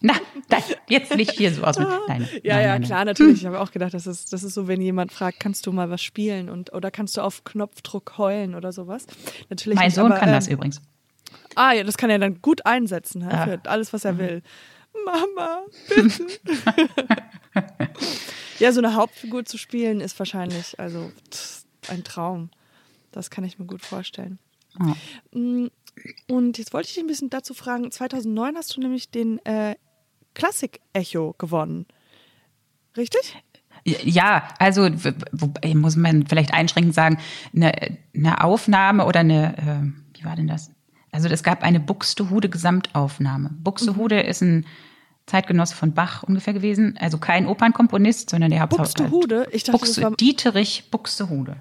Na, das, jetzt nicht hier so aus. Nein, Ja, nein, ja, nein, klar, natürlich. Ich habe auch gedacht, das ist, das ist so, wenn jemand fragt, kannst du mal was spielen und oder kannst du auf Knopfdruck heulen oder sowas. Natürlich Mein nicht, Sohn aber, kann das ähm, übrigens. Ah, ja, das kann er dann gut einsetzen, Ja. für alles, was er will. Mama, bitte. ja, so eine Hauptfigur zu spielen ist wahrscheinlich, also ein Traum. Das kann ich mir gut vorstellen. Oh. Mm, Und jetzt wollte ich dich ein bisschen dazu fragen, 2009 hast du nämlich den äh, Klassik-Echo gewonnen. Richtig? Ja, also muss man vielleicht einschränkend sagen, eine, eine Aufnahme oder eine, äh, wie war denn das? Also es gab eine Buxtehude Gesamtaufnahme. Buxtehude ist ein Zeitgenosse von Bach ungefähr gewesen, also kein Opernkomponist, sondern der hat Buxtehude? Ich dachte, Buxte, das war- Dieterich Buxtehude.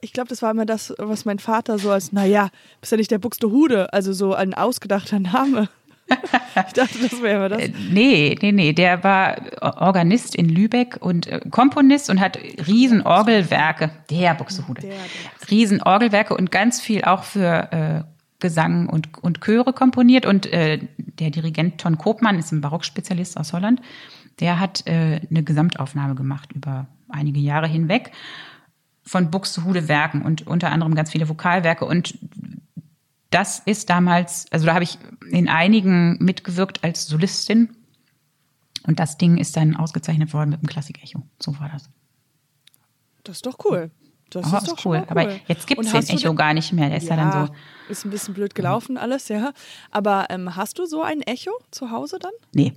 Ich glaube, das war immer das, was mein Vater so als, naja, bist ja nicht der Buxtehude, also so ein ausgedachter Name. ich dachte, das wäre immer das. Äh, Nee, nee, nee, der war Organist in Lübeck und äh, Komponist und hat riesen Orgelwerke, der Buxtehude, Der, der riesen Orgelwerke und ganz viel auch für äh, Gesang und, und Chöre komponiert und äh, der Dirigent Ton Koopmann ist ein Barockspezialist aus Holland, der hat äh, eine Gesamtaufnahme gemacht über einige Jahre hinweg von Buxtehude Werken und unter anderem ganz viele Vokalwerke und das ist damals, also da habe ich in einigen mitgewirkt als Solistin. Und das Ding ist dann ausgezeichnet worden mit dem Klassik-Echo. So war das. Das ist doch cool. Das Oh, ist doch schon mal Aber jetzt gibt es den Echo gar nicht mehr. Der ist ja, dann so. Ist ein bisschen blöd gelaufen alles, ja. Aber ähm, hast du so ein Echo zu Hause dann? Nee.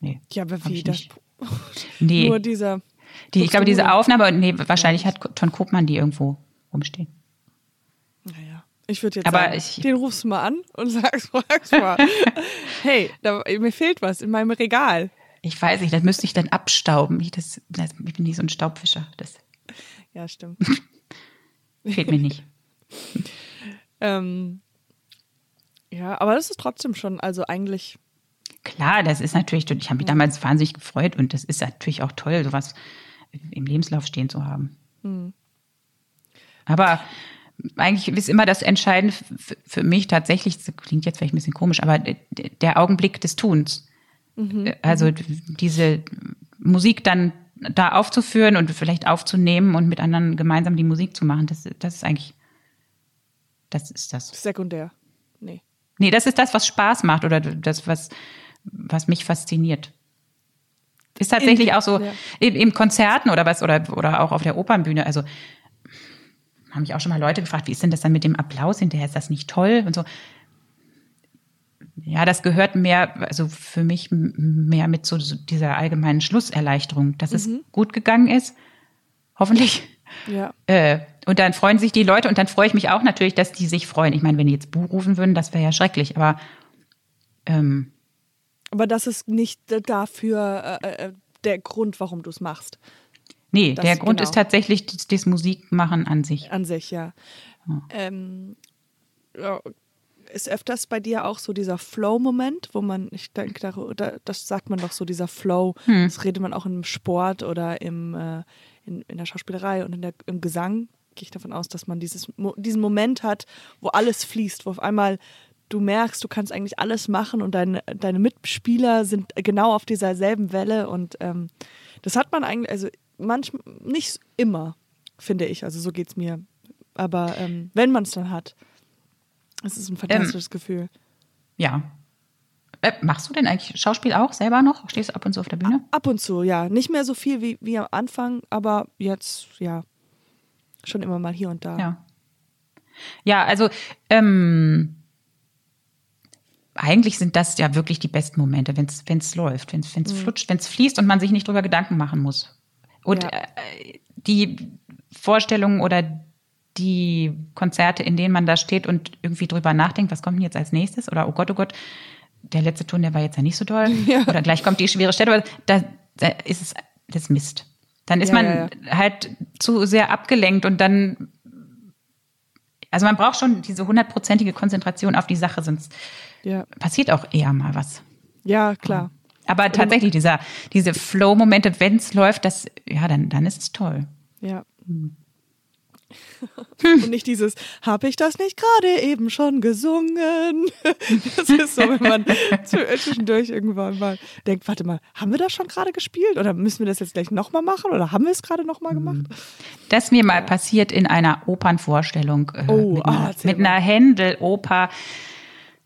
Nee. Ja, aber wie ich das? Nee. Nur dieser. Die, ich glaube, diese. Aufnahme, nee, wahrscheinlich hat Ton Kopmann die irgendwo rumstehen. Naja, ich würde jetzt Aber sagen, ich- den rufst du mal an und sagst, fragst mal. hey, da, mir fehlt was in meinem Regal. Ich weiß nicht, das müsste ich dann abstauben. Ich, das, das, ich bin nicht so ein Staubfischer. Das Ja, stimmt. fehlt mir nicht. ähm, ja, aber das ist trotzdem schon, also eigentlich, Klar, das ist natürlich, ich habe mich damals wahnsinnig gefreut und das ist natürlich auch toll, sowas im Lebenslauf stehen zu haben. Aber eigentlich ist immer das Entscheidende für mich tatsächlich, das klingt jetzt vielleicht ein bisschen komisch, aber der Augenblick des Tuns. Also d- diese Musik dann da aufzuführen und vielleicht aufzunehmen und mit anderen gemeinsam die Musik zu machen, das, das ist eigentlich, das ist das. sekundär. Nee. Nee, das ist das, was Spaß macht oder das, was, was mich fasziniert. Ist tatsächlich In- auch so ja. in, in Konzerten oder was oder, oder auch auf der Opernbühne. Also haben mich auch schon mal Leute gefragt, wie ist denn das dann mit dem Applaus hinterher? Ist das nicht toll? Und so. Ja, das gehört mehr, also für mich mehr mit so, so dieser allgemeinen Schlusserleichterung, dass es gut gegangen ist. Hoffentlich. Ja. Äh, und dann freuen sich die Leute und dann freue ich mich auch natürlich, dass die sich freuen. Ich meine, wenn die jetzt Buh rufen würden, das wäre ja schrecklich, aber ähm, Aber das ist nicht dafür äh, äh, der Grund, warum du es machst. nee, Das- der Grund genau. ist tatsächlich das, das Musikmachen an sich. An sich, ja. Ähm, ja, ist öfters bei dir auch so dieser Flow-Moment, wo man, ich denke, da- da- das sagt man doch so, dieser Flow, das redet man auch im Sport oder im, äh, in, in der Schauspielerei und in der, im Gesang, gehe ich davon aus, dass man dieses, diesen Moment hat, wo alles fließt, wo auf einmal du merkst, du kannst eigentlich alles machen und deine, deine Mitspieler sind genau auf dieser selben Welle und ähm, das hat man eigentlich, also manchmal, nicht immer, finde ich, also so geht es mir, aber ähm, wenn man es dann hat, es ist ein fantastisches Gefühl. Ja. Äh, machst du denn eigentlich Schauspiel auch selber noch? Stehst du ab und zu auf der Bühne? Ab und zu, ja. Nicht mehr so viel wie, wie am Anfang, aber jetzt, ja, schon immer mal hier und da. Ja. Ja, also ähm, eigentlich sind das ja wirklich die besten Momente, wenn es läuft, wenn es flutscht, wenn es fließt und man sich nicht drüber Gedanken machen muss. Und Ja. äh, die Vorstellungen oder die Konzerte, in denen man da steht und irgendwie drüber nachdenkt, was kommt denn jetzt als nächstes? Oder oh Gott, oh Gott, der letzte Ton, der war jetzt ja nicht so toll. Oder gleich kommt die schwere Stelle. Da, da ist es das ist Mist. Dann ist Ja, man ja, halt zu sehr abgelenkt und dann also man braucht schon diese hundertprozentige Konzentration auf die Sache, sonst Ja, passiert auch eher mal was. ja klar. Aber tatsächlich, dieser, diese Flow-Momente, wenn es läuft, das, ja, dann, dann ist es toll. Ja. Hm. Und nicht dieses, habe ich das nicht gerade eben schon gesungen? Das ist so, wenn man zwischendurch irgendwann mal denkt, warte mal, haben wir das schon gerade gespielt? Oder müssen wir das jetzt gleich nochmal machen? Oder haben wir es gerade nochmal Hm. gemacht? Das mir mal passiert in einer Opernvorstellung äh, Oh, mit, ah, einer, mit einer Händel-Oper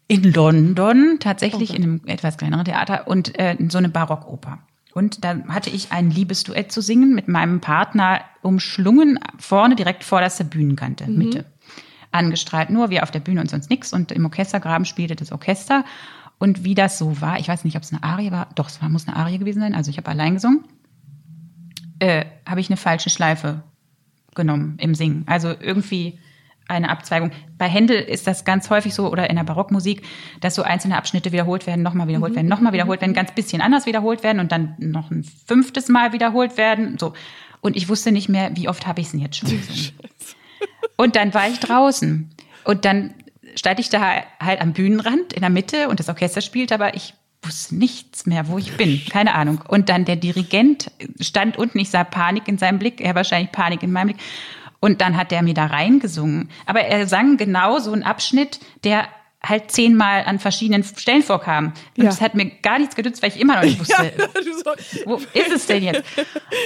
in London, tatsächlich in einem etwas kleineren Theater und äh, so eine Barockoper. Und da hatte ich ein Liebesduett zu singen mit meinem Partner umschlungen, vorne direkt vorderste Bühnenkante, Mitte. Angestrahlt, nur wir auf der Bühne und sonst nichts. Und im Orchestergraben spielte das Orchester. Und wie das so war, ich weiß nicht, ob es eine Arie war, doch, es war, muss eine Arie gewesen sein, also ich habe allein gesungen, äh, habe ich eine falsche Schleife genommen im Singen. Also irgendwie eine Abzweigung. Bei Händel ist das ganz häufig so oder in der Barockmusik, dass so einzelne Abschnitte wiederholt werden, nochmal wiederholt werden, nochmal wiederholt werden, ganz bisschen anders wiederholt werden und dann noch ein fünftes Mal wiederholt werden. So. Und ich wusste nicht mehr, wie oft habe ich es denn jetzt schon. Und dann war ich draußen. Und dann stand ich da halt am Bühnenrand in der Mitte und das Orchester spielt, aber ich wusste nichts mehr, wo ich bin. Keine Ahnung. Und dann der Dirigent stand unten, ich sah Panik in seinem Blick, er wahrscheinlich Panik in meinem Blick. Und dann hat der mir da reingesungen. Aber er sang genau so einen Abschnitt, der halt zehnmal an verschiedenen Stellen vorkam. Und Ja. es hat mir gar nichts genützt, weil ich immer noch nicht wusste, Du so, wo ist es denn jetzt?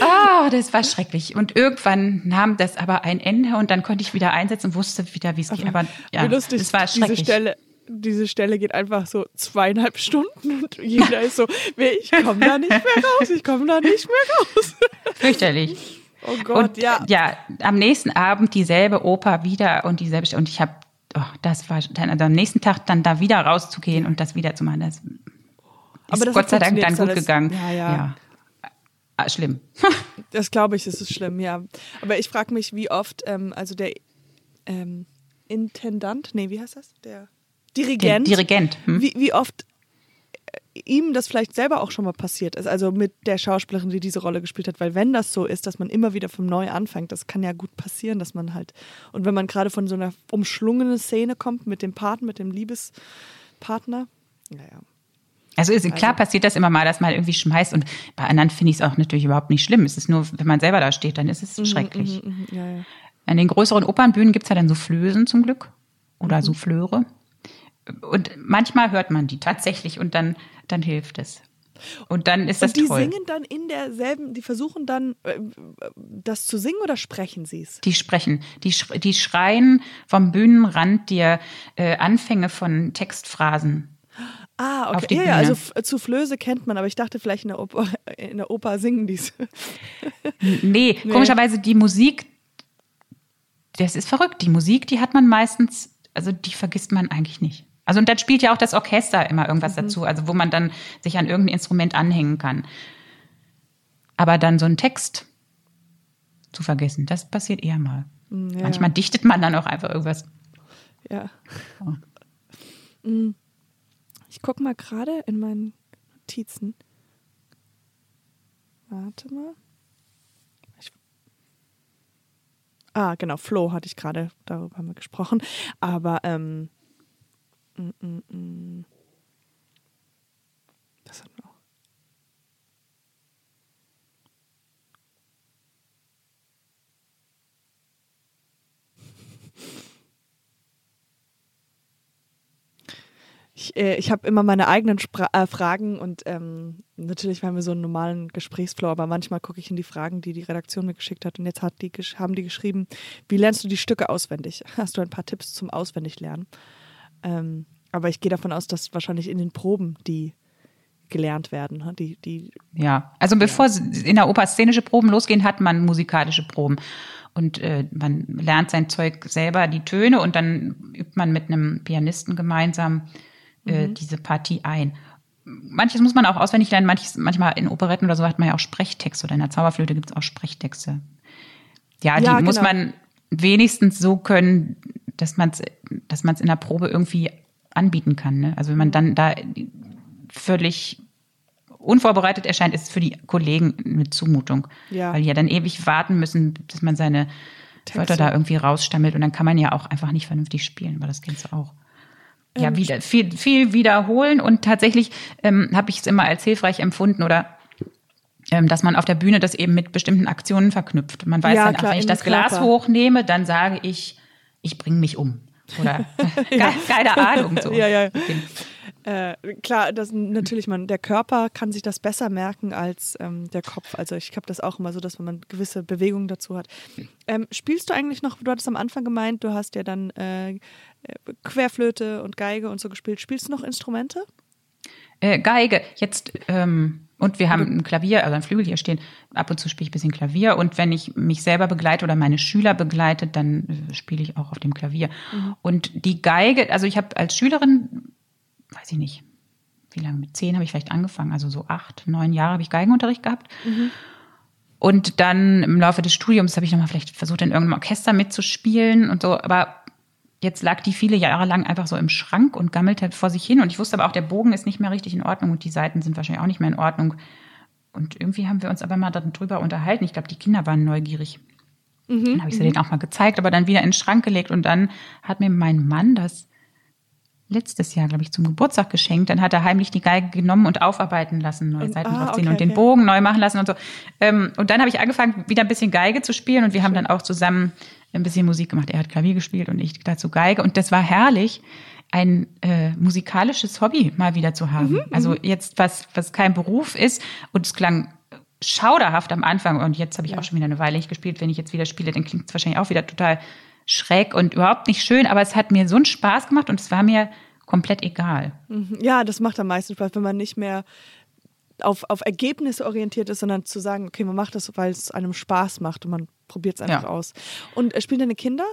Ah, das war schrecklich. Und irgendwann nahm das aber ein Ende und dann konnte ich wieder einsetzen und wusste wieder, wie es geht. Aber ja, wie lustig, das war diese schrecklich. Stelle, diese Stelle geht einfach so zweieinhalb Stunden und jeder ist so, ich komme da nicht mehr raus, ich komme da nicht mehr raus. Fürchterlich. Oh Gott, und ja. ja, am nächsten Abend dieselbe Oper wieder und dieselbe. Und ich habe, oh, das war dann also am nächsten Tag dann da wieder rauszugehen und das wieder zu machen. Das ist Aber das Gott sei Dank dann gut alles- gegangen. Ja, ja. Ah, schlimm. Das glaube ich, das ist schlimm, ja. Aber ich frage mich, wie oft, ähm, also der ähm, Intendant, nee, wie heißt das? Der Dirigent. Der Dirigent, hm? Wie, wie oft ihm das vielleicht selber auch schon mal passiert ist, also mit der Schauspielerin, die diese Rolle gespielt hat, weil wenn das so ist, dass man immer wieder vom Neu anfängt, das kann ja gut passieren, dass man halt, und wenn man gerade von so einer umschlungenen Szene kommt mit dem Paten, mit dem Liebespartner, naja. Also ist, klar passiert das immer mal, dass man irgendwie schmeißt und bei anderen finde ich es auch natürlich überhaupt nicht schlimm. Es ist nur, wenn man selber da steht, dann ist es schrecklich. Mhm, ja, ja. An den größeren Opernbühnen gibt's ja dann Soufflösen zum Glück oder Souffleure. Und manchmal hört man die tatsächlich und dann, dann hilft es. Und dann ist das Und die toll. singen dann in derselben, die versuchen dann äh, das zu singen oder sprechen sie es? Die sprechen, die, die schreien vom Bühnenrand dir äh, Anfänge von Textphrasen Ah, okay. die Ja, ja, also zu Flöße kennt man, aber ich dachte vielleicht in der Oper, in der Oper singen die. Nee, komischerweise die Musik, das ist verrückt. Die Musik, die hat man meistens, also die vergisst man eigentlich nicht. Also und dann spielt ja auch das Orchester immer irgendwas Mhm. dazu, also wo man dann sich an irgendein Instrument anhängen kann. Aber dann so einen Text zu vergessen, das passiert eher mal. Mm, ja. Manchmal dichtet man dann auch einfach irgendwas. Ja. Oh. Mm. Ich gucke mal gerade in meinen Notizen. Warte mal. Ah, genau, Flo hatte ich gerade, darüber haben wir gesprochen. Aber, ähm, das hatten wir auch. Ich, äh, ich habe immer meine eigenen Spra äh, Fragen und ähm, natürlich haben wir so einen normalen Gesprächsflow, aber manchmal gucke ich in die Fragen, die die Redaktion mir geschickt hat und jetzt hat die, haben die geschrieben, wie lernst du die Stücke auswendig? Hast du ein paar Tipps zum Auswendiglernen? Ähm, aber ich gehe davon aus, dass wahrscheinlich in den Proben die gelernt werden, ne? die, die Ja, also bevor in der Oper szenische Proben losgehen, hat man musikalische Proben. Und äh, man lernt sein Zeug selber, die Töne, und dann übt man mit einem Pianisten gemeinsam äh, diese Partie ein. Manches muss man auch auswendig lernen, manches, manchmal in Operetten oder so hat man ja auch Sprechtexte oder in der Zauberflöte gibt es auch Sprechtexte. Ja, die Ja, muss genau. man wenigstens so können, dass man es dass man's in der Probe irgendwie anbieten kann. Ne? Also wenn man dann da völlig unvorbereitet erscheint, ist es für die Kollegen eine Zumutung. Ja. Weil die ja dann ewig warten müssen, bis man seine Texte. Wörter da irgendwie rausstammelt und dann kann man ja auch einfach nicht vernünftig spielen, weil das kennst du auch. Ja, wieder, viel, viel wiederholen und tatsächlich ähm, habe ich es immer als hilfreich empfunden oder ähm, dass man auf der Bühne das eben mit bestimmten Aktionen verknüpft. Man weiß Ja, dann, ach, klar, wenn ich das Glas hochnehme, dann sage ich, ich bringe mich um. Oder keine, keine Ahnung. So. Ja, ja. Äh, klar, das natürlich man, der Körper kann sich das besser merken als ähm, der Kopf. Also ich habe das auch immer so, dass man gewisse Bewegungen dazu hat. Ähm, spielst du eigentlich noch, du hattest am Anfang gemeint, du hast ja dann äh, Querflöte und Geige und so gespielt. Spielst du noch Instrumente? Äh, Geige, jetzt, ähm, und wir haben ein Klavier, also ein Flügel hier stehen. Ab und zu spiele ich ein bisschen Klavier. Und wenn ich mich selber begleite oder meine Schüler begleite, dann äh, spiele ich auch auf dem Klavier. Und die Geige, also ich habe als Schülerin, weiß ich nicht, wie lange, mit zehn habe ich vielleicht angefangen, also so acht, neun Jahre habe ich Geigenunterricht gehabt. Und dann im Laufe des Studiums habe ich nochmal vielleicht versucht, in irgendeinem Orchester mitzuspielen und so. Aber jetzt lag die viele Jahre lang einfach so im Schrank und gammelte halt vor sich hin. Und ich wusste aber auch, der Bogen ist nicht mehr richtig in Ordnung und die Seiten sind wahrscheinlich auch nicht mehr in Ordnung. Und irgendwie haben wir uns aber mal darüber unterhalten. Ich glaube, die Kinder waren neugierig. dann habe ich sie denen auch mal gezeigt, aber dann wieder in den Schrank gelegt. Und dann hat mir mein Mann das letztes Jahr, glaube ich, zum Geburtstag geschenkt. Dann hat er heimlich die Geige genommen und aufarbeiten lassen, neue Und- Seiten ah, draufziehen okay, und den okay. Bogen neu machen lassen und so. Ähm, und dann habe ich angefangen, wieder ein bisschen Geige zu spielen und wir haben dann auch zusammen ein bisschen Musik gemacht. Er hat Klavier gespielt und ich dazu Geige. Und das war herrlich, ein äh, musikalisches Hobby mal wieder zu haben. Mhm, also jetzt, was, was kein Beruf ist und es klang schauderhaft am Anfang und jetzt habe ich auch schon wieder eine Weile nicht gespielt. Wenn ich jetzt wieder spiele, dann klingt es wahrscheinlich auch wieder total schräg und überhaupt nicht schön, aber es hat mir so einen Spaß gemacht und es war mir komplett egal. Mhm. Ja, das macht am meisten Spaß, wenn man nicht mehr auf, auf Ergebnisse orientiert ist, sondern zu sagen, okay, man macht das, weil es einem Spaß macht und man probiert es einfach Ja. aus. Und äh, spielen deine Kinder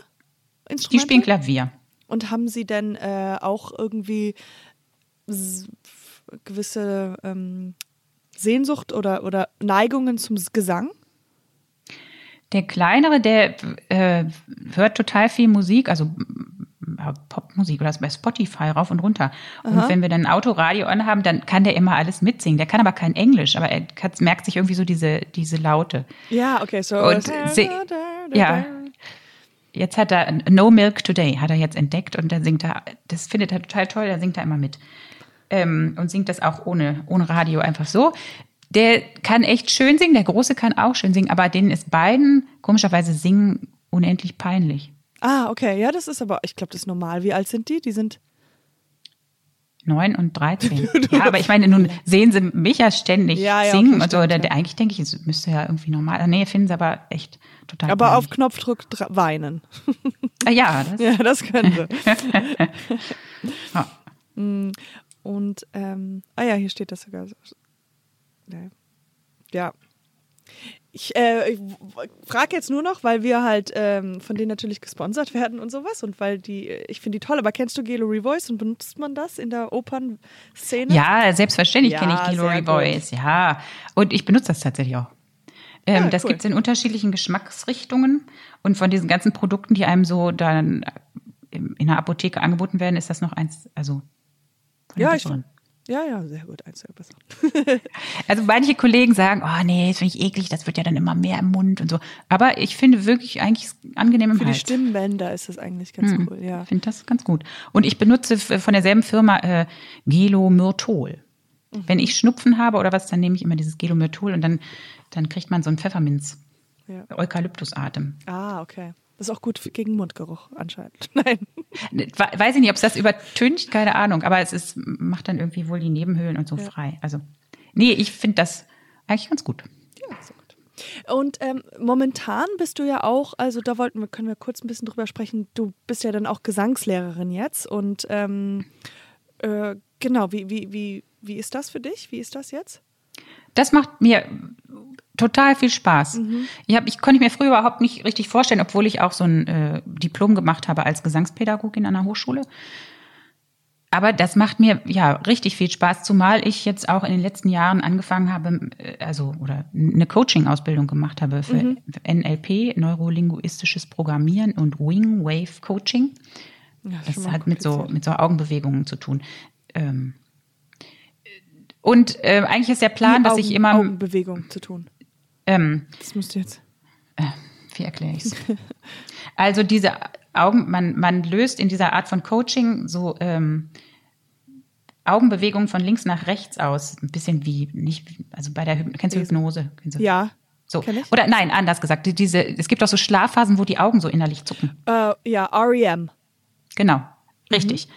Die Instrumente? spielen Klavier. Und haben sie denn äh, auch irgendwie gewisse ähm, Sehnsucht oder, oder Neigungen zum Gesang? Der kleinere, der äh, hört total viel Musik, also äh, Popmusik oder ist bei Spotify rauf und runter. Und wenn wir dann ein Autoradio anhaben, dann kann der immer alles mitsingen. Der kann aber kein Englisch, aber er kann, merkt sich irgendwie so diese, diese Laute. Ja, okay, so. Und sie- ja. Jetzt hat er No Milk Today, hat er jetzt entdeckt und da singt er, das findet er total toll, da singt er immer mit. Ähm, und singt das auch ohne, ohne Radio einfach so. Der kann echt schön singen, der Große kann auch schön singen, aber denen ist beiden komischerweise Singen unendlich peinlich. Ah, okay, ja, das ist aber, ich glaube, das ist normal. Wie alt sind die? Die sind. Neun und 13. ja, aber ich meine, nun sehen sie mich ja ständig Ja, ja, singen okay, und so. Da, ja. eigentlich denke ich, es müsste ja irgendwie normal. Nee, finden sie aber echt total Aber auf peinlich. Knopfdruck dra- weinen. Ah, Ja, das, Ja, das können sie. Und Und, ähm, ah ja, hier steht das sogar. So. Ja. Ich, äh, ich frage jetzt nur noch, weil wir halt ähm, von denen natürlich gesponsert werden und sowas und weil die, ich finde die toll, aber kennst du Gelo Revoice und benutzt man das in der Opernszene? Ja, selbstverständlich Ja, kenne ich gut. Voice, ja. Und ich benutze das tatsächlich auch. Ähm, Ja, das cool. gibt es in unterschiedlichen Geschmacksrichtungen. Und von diesen ganzen Produkten, die einem so dann in in der Apotheke angeboten werden, ist das noch eins, also Ja, ich besseren. Ja, ja, sehr gut, eins besser. Also manche Kollegen sagen, oh nee, das finde ich eklig, das wird ja dann immer mehr im Mund und so. Aber ich finde wirklich eigentlich angenehm im Für die Hals. Stimmbänder ist das eigentlich ganz cool, ja. Ich finde das ganz gut. Und ich benutze von derselben Firma äh, Gelomyrtol. Mhm. Wenn ich Schnupfen habe oder was, dann nehme ich immer dieses Gelomyrtol und dann, dann kriegt man so einen Pfefferminz, ja. Eukalyptusatem. Ah, okay. Das ist auch gut gegen Mundgeruch anscheinend. Nein. We- Weiß ich nicht, ob es das übertüncht, keine Ahnung, aber es ist, macht dann irgendwie wohl die Nebenhöhlen und so frei. Also, nee, ich finde das eigentlich ganz gut. Ja, so gut. Und ähm, momentan bist du ja auch, also da wollten wir, können wir kurz ein bisschen drüber sprechen. Du bist ja dann auch Gesangslehrerin jetzt und ähm, äh, genau, wie, wie, wie, wie ist das für dich? Wie ist das jetzt? Das macht mir total viel Spaß. Ich, hab, ich konnte mir früher überhaupt nicht richtig vorstellen, obwohl ich auch so ein äh, Diplom gemacht habe als Gesangspädagogin an der Hochschule. Aber das macht mir ja richtig viel Spaß, zumal ich jetzt auch in den letzten Jahren angefangen habe, äh, also oder eine Coaching-Ausbildung gemacht habe für NLP, Neurolinguistisches Programmieren und Wing Wave Coaching. Ja, Das mal hat mit so, mit so Augenbewegungen zu tun. Ähm, und äh, eigentlich ist der Plan, dass Augen, ich immer, Augenbewegung zu tun. ähm, Das musst du jetzt. wie erkläre ich es? also diese Augen, man, man löst in dieser Art von Coaching so ähm, Augenbewegungen von links nach rechts aus. Ein bisschen wie, nicht, also bei der kennst du. Hypnose? Kennst du? Ja. So. Oder nein, anders gesagt. die- Diese, es gibt auch so Schlafphasen, wo die Augen so innerlich zucken. Äh, ja, REM. Genau, richtig. Ähm,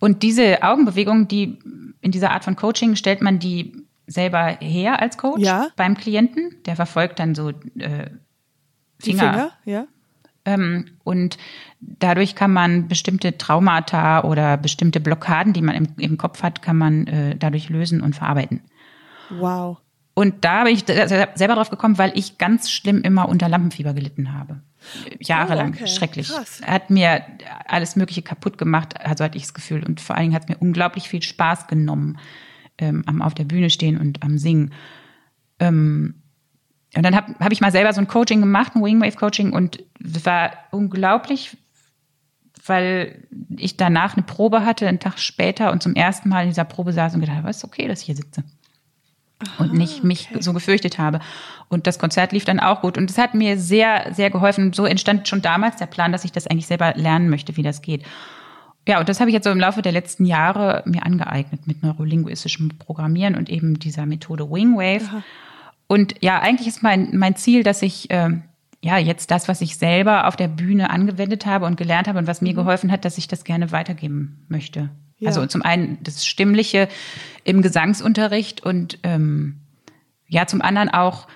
und diese Augenbewegungen, die in dieser Art von Coaching stellt man die selber her als Coach Ja. beim Klienten. Der verfolgt dann so äh, Die Finger. Finger, ja. Ähm, und dadurch kann man bestimmte Traumata oder bestimmte Blockaden, die man im, im Kopf hat, kann man äh, dadurch lösen und verarbeiten. Wow. Und da bin ich selber drauf gekommen, weil ich ganz schlimm immer unter Lampenfieber gelitten habe. Jahrelang. Oh, okay. Schrecklich. Krass. Hat mir alles Mögliche kaputt gemacht, also hatte ich das Gefühl. Und vor allen Dingen hat es mir unglaublich viel Spaß genommen, ähm, am auf der Bühne stehen und am Singen. Ähm, und dann habe hab ich mal selber so ein Coaching gemacht, ein Wingwave Coaching, und es war unglaublich, weil ich danach eine Probe hatte, einen Tag später, und zum ersten Mal in dieser Probe saß und gedacht habe, es ist okay, dass ich hier sitze und nicht mich so gefürchtet habe. Und das Konzert lief dann auch gut. Und es hat mir sehr, sehr geholfen. So entstand schon damals der Plan, dass ich das eigentlich selber lernen möchte, wie das geht. Ja, und das habe ich jetzt so im Laufe der letzten Jahre mir angeeignet mit neurolinguistischem Programmieren und eben dieser Methode Wingwave. Und ja, eigentlich ist mein, mein Ziel, dass ich ähm, ja jetzt das, was ich selber auf der Bühne angewendet habe und gelernt habe und was mir geholfen hat, dass ich das gerne weitergeben möchte. Ja. Also zum einen das Stimmliche im Gesangsunterricht und ähm, ja, zum anderen auch,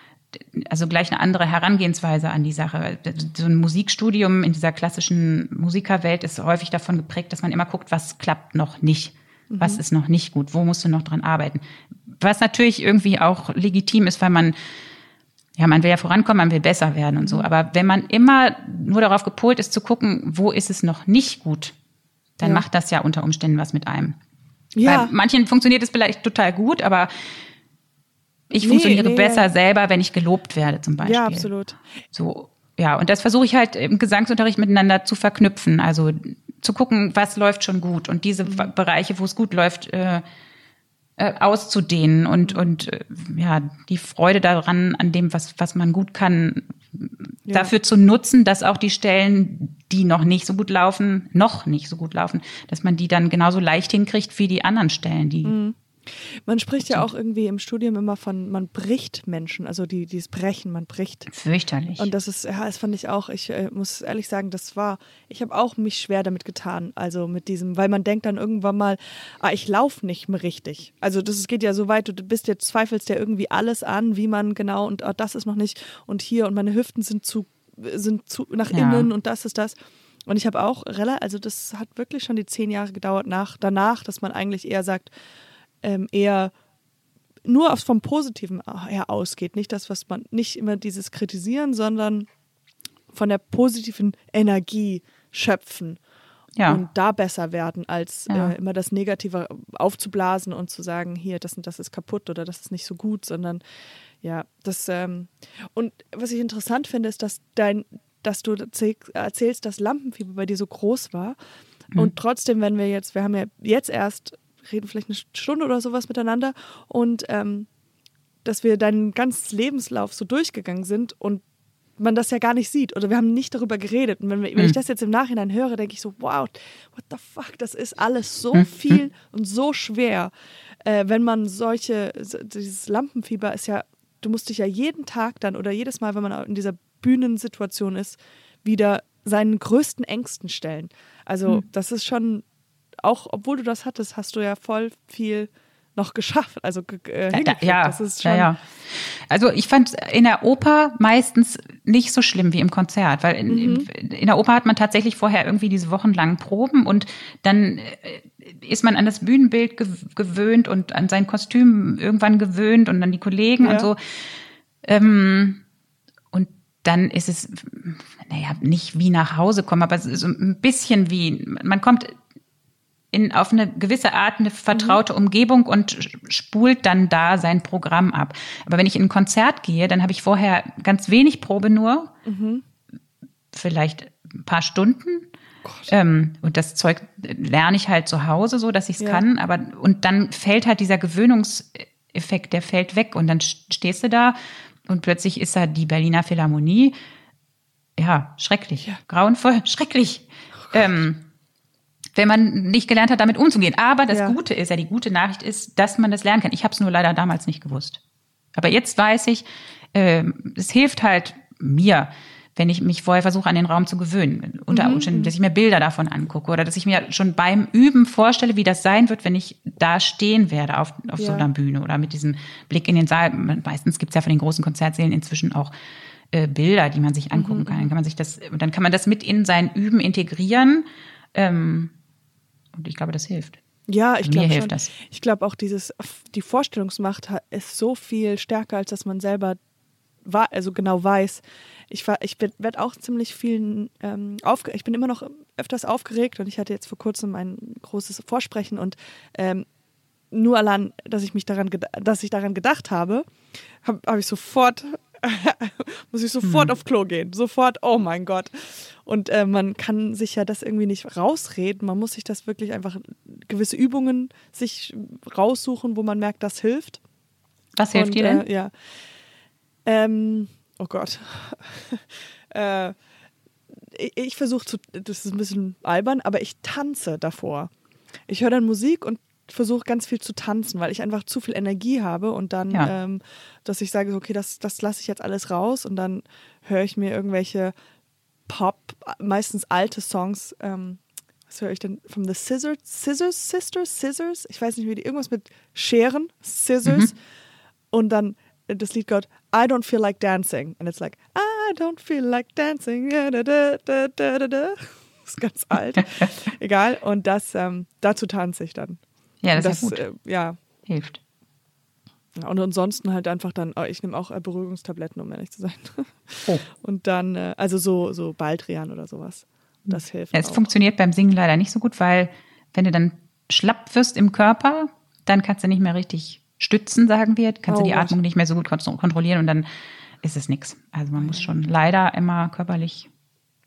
also gleich eine andere Herangehensweise an die Sache. So ein Musikstudium in dieser klassischen Musikerwelt ist häufig davon geprägt, dass man immer guckt, was klappt noch nicht. Was ist noch nicht gut? Wo musst du noch dran arbeiten? Was natürlich irgendwie auch legitim ist, weil man, ja, man will ja vorankommen, man will besser werden und so. Aber wenn man immer nur darauf gepolt ist zu gucken, wo ist es noch nicht gut, dann Ja. macht das ja unter Umständen was mit einem. Ja. Bei manchen funktioniert es vielleicht total gut, aber ich Nee, funktioniere nee, besser selber, wenn ich gelobt werde, zum Beispiel. Ja, absolut. So, ja, und das versuche ich halt im Gesangsunterricht miteinander zu verknüpfen. Also zu gucken, was läuft schon gut und diese Mhm. Bereiche, wo es gut läuft, äh, äh, auszudehnen und, und äh, ja, die Freude daran, an dem, was, was man gut kann, Ja. dafür zu nutzen, dass auch die Stellen, die noch nicht so gut laufen, noch nicht so gut laufen, dass man die dann genauso leicht hinkriegt wie die anderen Stellen, die Mhm. Man spricht ja auch irgendwie im Studium immer von, man bricht Menschen, also die, dieses Brechen, man bricht. fürchterlich. Und das ist, ja, das fand ich auch, ich äh, muss ehrlich sagen, das war, ich habe auch mich schwer damit getan, also mit diesem, weil man denkt dann irgendwann mal, ah, ich laufe nicht mehr richtig. Also das geht ja so weit, du bist jetzt, zweifelst ja irgendwie alles an, wie man genau, und ah, das ist noch nicht, und hier, und meine Hüften sind zu, sind zu nach Ja. innen und das ist das. Und ich habe auch relativ, also das hat wirklich schon die zehn Jahre gedauert nach, danach, dass man eigentlich eher sagt, ähm, eher nur aufs vom Positiven her ausgeht. Nicht das, was man, nicht immer dieses Kritisieren, sondern von der positiven Energie schöpfen Ja. und da besser werden, als Ja. äh, immer das Negative aufzublasen und zu sagen, hier, das und das ist kaputt oder das ist nicht so gut, sondern ja, das ähm, und was ich interessant finde, ist, dass dein, dass du erzähl- erzählst, dass Lampenfieber bei dir so groß war. Und trotzdem, wenn wir jetzt, wir haben ja jetzt erst, reden vielleicht eine Stunde oder sowas miteinander und ähm, dass wir deinen ganzen Lebenslauf so durchgegangen sind und man das ja gar nicht sieht oder wir haben nicht darüber geredet. Und wenn, wir, wenn ich das jetzt im Nachhinein höre, denke ich so, wow, what the fuck, das ist alles so viel und so schwer. Äh, wenn man solche, so- dieses Lampenfieber ist ja, du musst dich ja jeden Tag dann oder jedes Mal, wenn man in dieser Bühnensituation ist, wieder seinen größten Ängsten stellen. Also das ist schon, auch obwohl du das hattest, hast du ja voll viel noch geschafft. Also äh, Ja, das ist schon, ja, ja. Also ich fand in der Oper meistens nicht so schlimm wie im Konzert, weil in, Mhm. in, der Oper hat man tatsächlich vorher irgendwie diese wochenlangen Proben und dann äh, ist man an das Bühnenbild gew- gewöhnt und an sein Kostüm irgendwann gewöhnt und an die Kollegen Ja. und so. Ähm, und dann ist es, naja, nicht wie nach Hause kommen, aber so ein bisschen wie, man kommt in, auf eine gewisse Art eine vertraute Umgebung und spult dann da sein Programm ab. Aber wenn ich in ein Konzert gehe, dann habe ich vorher ganz wenig Probe nur, vielleicht ein paar Stunden. Ähm, und das Zeug lerne ich halt zu Hause so, dass ich es Ja. kann. Aber und dann fällt halt dieser Gewöhnungseffekt, der fällt weg und dann st- stehst du da und plötzlich ist da die Berliner Philharmonie. Ja, schrecklich, grauenvoll, schrecklich. ähm, wenn man nicht gelernt hat, damit umzugehen. Aber das Ja. Gute ist ja, die gute Nachricht ist, dass man das lernen kann. Ich habe es nur leider damals nicht gewusst. Aber jetzt weiß ich, ähm, es hilft halt mir, wenn ich mich vorher versuche, an den Raum zu gewöhnen. Unter Umständen, dass ich mir Bilder davon angucke oder dass ich mir schon beim Üben vorstelle, wie das sein wird, wenn ich da stehen werde auf, auf so Ja. einer Bühne oder mit diesem Blick in den Saal. Meistens gibt's ja von den großen Konzertsälen inzwischen auch äh, Bilder, die man sich angucken kann. Dann kann man sich das, dann kann man das mit in sein Üben integrieren. Ähm, und ich glaube, das hilft. Ja, ich Mir glaube hilft das. Ich glaube auch dieses, die Vorstellungsmacht ist so viel stärker, als dass man selber wa- also genau weiß. Ich war, ich werde auch ziemlich viel ähm, aufge ich bin immer noch öfters aufgeregt und ich hatte jetzt vor kurzem ein großes Vorsprechen und ähm, nur allein, dass ich mich daran, dass ich daran gedacht habe, habe hab ich sofort, muss ich sofort auf Klo gehen. Sofort, oh mein Gott. Und äh, man kann sich ja das irgendwie nicht rausreden. Man muss sich das wirklich einfach gewisse Übungen sich raussuchen, wo man merkt, das hilft. Was hilft Und, dir denn? Äh, ja. Ähm, oh Gott. äh, ich ich versuche zu, das ist ein bisschen albern, aber ich tanze davor. Ich höre dann Musik und versuche ganz viel zu tanzen, weil ich einfach zu viel Energie habe und dann, Ja. ähm, dass ich sage, okay, das, das lasse ich jetzt alles raus und dann höre ich mir irgendwelche Pop, meistens alte Songs, ähm, was höre ich denn? From the Scissors, Scissors Sisters, Scissors, ich weiß nicht, wie die, irgendwas mit Scheren, Scissors und dann äh, das Lied geht, I don't feel like dancing. And it's like, I don't feel like dancing. Da, da, da, da, da, da. Das ist ganz alt. Egal. Und das, ähm, dazu tanze ich dann. Ja, Und das ist ja äh, ja. Hilft. Und ansonsten halt einfach dann, oh, ich nehme auch äh, Beruhigungstabletten, um ehrlich zu sein. Oh. Und dann, äh, also so, so Baldrian oder sowas. Das hilft. Ja, es auch. funktioniert beim Singen leider nicht so gut, weil wenn du dann schlapp wirst im Körper, dann kannst du nicht mehr richtig stützen, sagen wir. Kannst Oh du die Gott. Atmung nicht mehr so gut kon- kontrollieren und dann ist es nix. Also man muss schon leider immer körperlich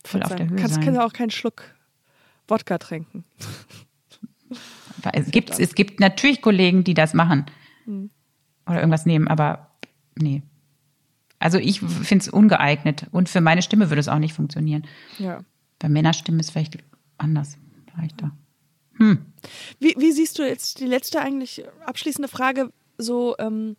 voll auf der Höhe kannst, sein. kannst auch keinen Schluck Wodka trinken. Es gibt, es gibt natürlich Kollegen, die das machen Hm. oder irgendwas nehmen, aber nee. Also ich finde es ungeeignet und für meine Stimme würde es auch nicht funktionieren. Ja. Bei Männerstimmen ist vielleicht anders, leichter. Wie, wie siehst du jetzt die letzte eigentlich abschließende Frage so ähm,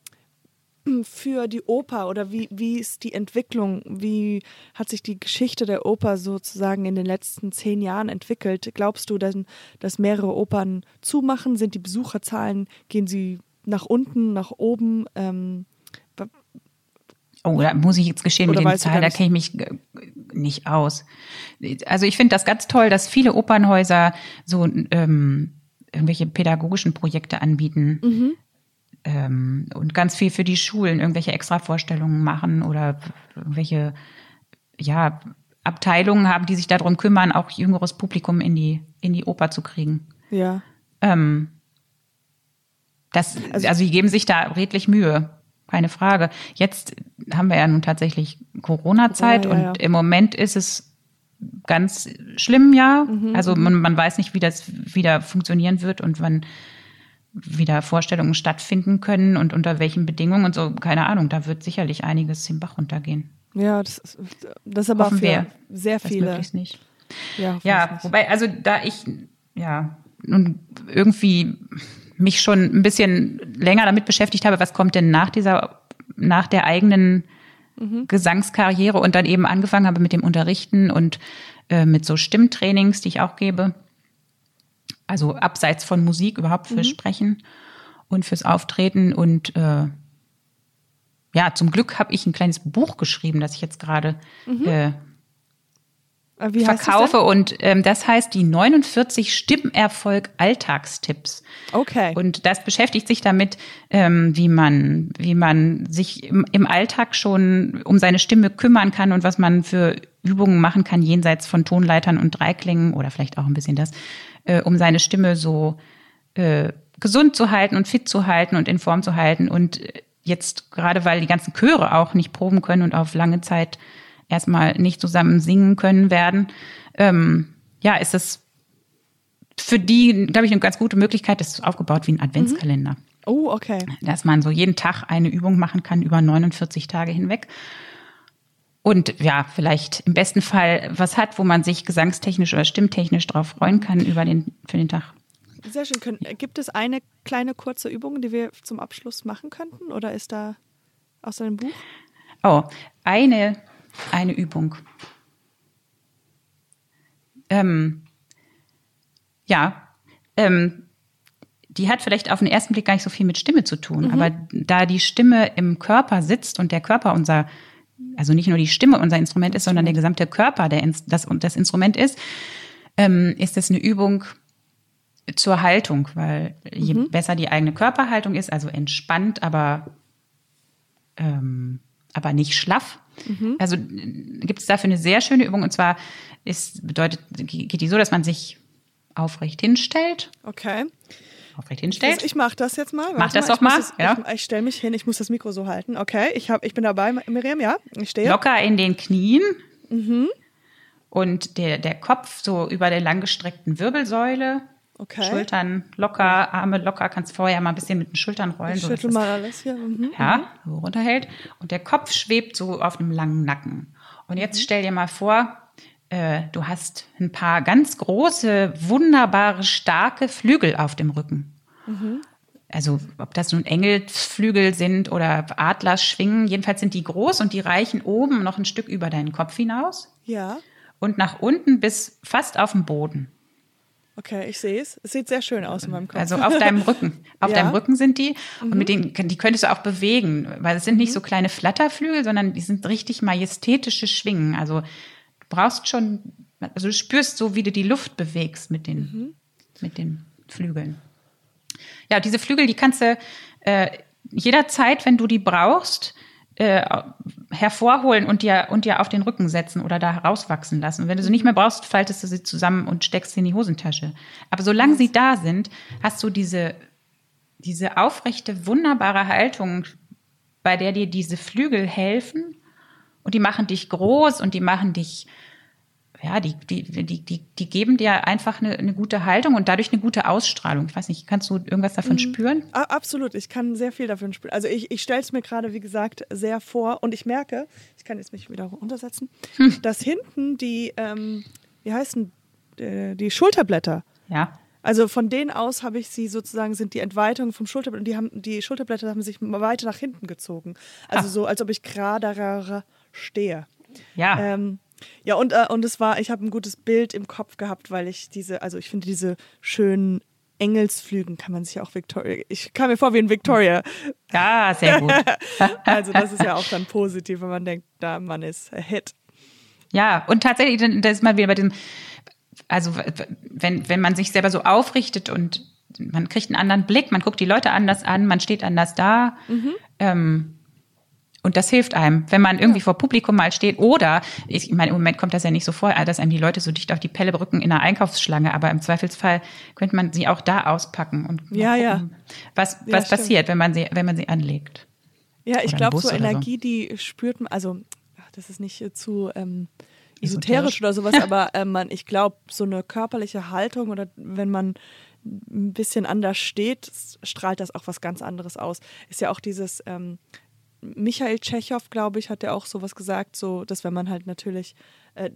für die Oper oder wie, wie ist die Entwicklung? Wie hat sich die Geschichte der Oper sozusagen in den letzten zehn Jahren entwickelt? Glaubst du, denn, dass mehrere Opern zumachen? Sind die Besucherzahlen, gehen sie nach unten, nach oben? Ähm, Oh, da muss ich jetzt gestehen, Oder mit den Zahlen, da kenne ich mich nicht aus. Also ich finde das ganz toll, dass viele Opernhäuser so ähm, irgendwelche pädagogischen Projekte anbieten Mhm. Ähm, und ganz viel für die Schulen, irgendwelche Extravorstellungen machen oder irgendwelche ja, Abteilungen haben, die sich darum kümmern, auch jüngeres Publikum in die, in die Oper zu kriegen. Ja. Ähm, das, also, die geben sich da redlich Mühe, keine Frage. Jetzt haben wir ja nun tatsächlich Corona-Zeit Corona, ja, und ja. im Moment ist es ganz schlimm, ja. Mhm, also man, man weiß nicht, wie das wieder funktionieren wird und wann wieder Vorstellungen stattfinden können und unter welchen Bedingungen und so, keine Ahnung, da wird sicherlich einiges den Bach runtergehen. Ja, das ist, das ist aber Hoffen für wir, sehr Das viele. möglichst nicht. Ja, Ja, wobei, also da ich, ja, nun irgendwie mich schon ein bisschen länger damit beschäftigt habe, was kommt denn nach dieser, nach der eigenen Gesangskarriere und dann eben angefangen habe mit dem Unterrichten und äh, mit so Stimmtrainings, die ich auch gebe. Also abseits von Musik überhaupt fürs Sprechen und fürs Auftreten. Und äh, ja, zum Glück habe ich ein kleines Buch geschrieben, das ich jetzt gerade äh, Äh, verkaufe. Und ähm, das heißt die 49 Stimmerfolg Alltagstipps. Okay. Und das beschäftigt sich damit, ähm, wie man, wie man sich im, im Alltag schon um seine Stimme kümmern kann und was man für Übungen machen kann jenseits von Tonleitern und Dreiklängen oder vielleicht auch ein bisschen das, äh, um seine Stimme so äh, gesund zu halten und fit zu halten und in Form zu halten. Und äh, jetzt gerade, weil die ganzen Chöre auch nicht proben können und auf lange Zeit erstmal nicht zusammen singen können werden, ähm, ja, ist es für die, glaube ich, eine ganz gute Möglichkeit. Das ist aufgebaut wie ein Adventskalender, oh, okay. dass man so jeden Tag eine Übung machen kann über 49 Tage hinweg. Und ja, vielleicht im besten Fall was hat, wo man sich gesangstechnisch oder stimmtechnisch drauf freuen kann über den, für den Tag. Sehr schön. Können, gibt es eine kleine kurze Übung, die wir zum Abschluss machen könnten? Oder ist da aus deinem Buch? Oh, eine, eine Übung. Ähm, ja, ähm, die hat vielleicht auf den ersten Blick gar nicht so viel mit Stimme zu tun, aber da die Stimme im Körper sitzt und der Körper unser, also nicht nur die Stimme unser Instrument ist, sondern der gesamte Körper der, Ins- das, das Instrument ist, ähm, ist es eine Übung zur Haltung, weil je besser die eigene Körperhaltung ist, also entspannt, aber ähm, aber nicht schlaff. Also äh, gibt es dafür eine sehr schöne Übung und zwar ist bedeutet geht die so, dass man sich aufrecht hinstellt, Okay. Aufrecht hinstellt. Also ich mache das jetzt mal. Mach das mal, doch mal, Ich, muss ja. ich, ich stelle mich hin, ich muss das Mikro so halten. Okay, ich, hab, ich bin dabei, Miriam, ja? Ich stehe. Locker in den Knien und der, der Kopf so über der langgestreckten Wirbelsäule. Okay. Schultern locker, Arme locker, kannst vorher mal ein bisschen mit den Schultern rollen. Ich so schüttel mal alles hier. Mhm. ja, so runterhält. Und der Kopf schwebt so auf einem langen Nacken. Und jetzt Mhm. stell dir mal vor, äh, du hast ein paar ganz große, wunderbare, starke Flügel auf dem Rücken. Mhm. Also ob das nun Engelsflügel sind oder Adlerschwingen, jedenfalls sind die groß und die reichen oben noch ein Stück über deinen Kopf hinaus Ja, und nach unten bis fast auf den Boden. okay, ich sehe es. Es sieht sehr schön aus in meinem Kopf. Also auf deinem Rücken. Auf Ja. Mhm. deinem Rücken sind die und mit denen die könntest du auch bewegen, weil es sind nicht so kleine Flatterflügel, sondern die sind richtig majestätische Schwingen. Also brauchst schon, also du spürst so, wie du die Luft bewegst mit den, Mhm. mit den Flügeln. Ja, diese Flügel, die kannst du äh, jederzeit, wenn du die brauchst, äh, hervorholen und dir, und dir auf den Rücken setzen oder da rauswachsen lassen. Und wenn du sie nicht mehr brauchst, faltest du sie zusammen und steckst sie in die Hosentasche. Aber solange sie da sind, hast du diese, diese aufrechte, wunderbare Haltung, bei der dir diese Flügel helfen und die machen dich groß und die machen dich, ja, die, die, die, die, die geben dir einfach eine, eine gute Haltung und dadurch eine gute Ausstrahlung. Ich weiß nicht, kannst du irgendwas davon spüren? A- Absolut, ich kann sehr viel davon spielen. Also ich, ich stelle es mir gerade, wie gesagt, sehr vor und ich merke, ich kann jetzt mich wieder runtersetzen, Hm. dass hinten die, ähm, wie heißen, äh, die Schulterblätter, Ja. also von denen aus habe ich sie sozusagen, sind die Entweitungen vom Schulterblatt und die, haben, die Schulterblätter haben sich weiter nach hinten gezogen. Also Ah. so, als ob ich geraderer stehe. Ja. Ähm, ja, und, äh, und es war, ich habe ein gutes Bild im Kopf gehabt, weil ich diese, also ich finde diese schönen Engelsflügen kann man sich auch Victoria. Ich kam mir vor wie ein Victoria. Ja, sehr gut. Also das ist ja auch dann positiv, wenn man denkt, da man ist a Hit. Ja, und tatsächlich, das ist mal wieder bei dem, also wenn, wenn man sich selber so aufrichtet und man kriegt einen anderen Blick, man guckt die Leute anders an, man steht anders da. Ähm, und das hilft einem, wenn man irgendwie vor Publikum mal steht. Oder, ich meine, im Moment kommt das ja nicht so vor, dass einem die Leute so dicht auf die Pelle rücken in einer Einkaufsschlange. Aber im Zweifelsfall könnte man sie auch da auspacken und Ja, ja. gucken, was, Ja, was stimmt. passiert, wenn man sie, wenn man sie anlegt. Ja, ich glaube, so oder so. Energie, die spürt man, also ach, das ist nicht äh, zu ähm, Esoterisch. oder sowas, aber äh, man, ich glaube, so eine körperliche Haltung oder wenn man ein bisschen anders steht, strahlt das auch was ganz anderes aus. Ist ja auch dieses, ähm, Michael Tschechow, glaube ich, hat ja auch sowas gesagt, so, dass wenn man halt natürlich, äh,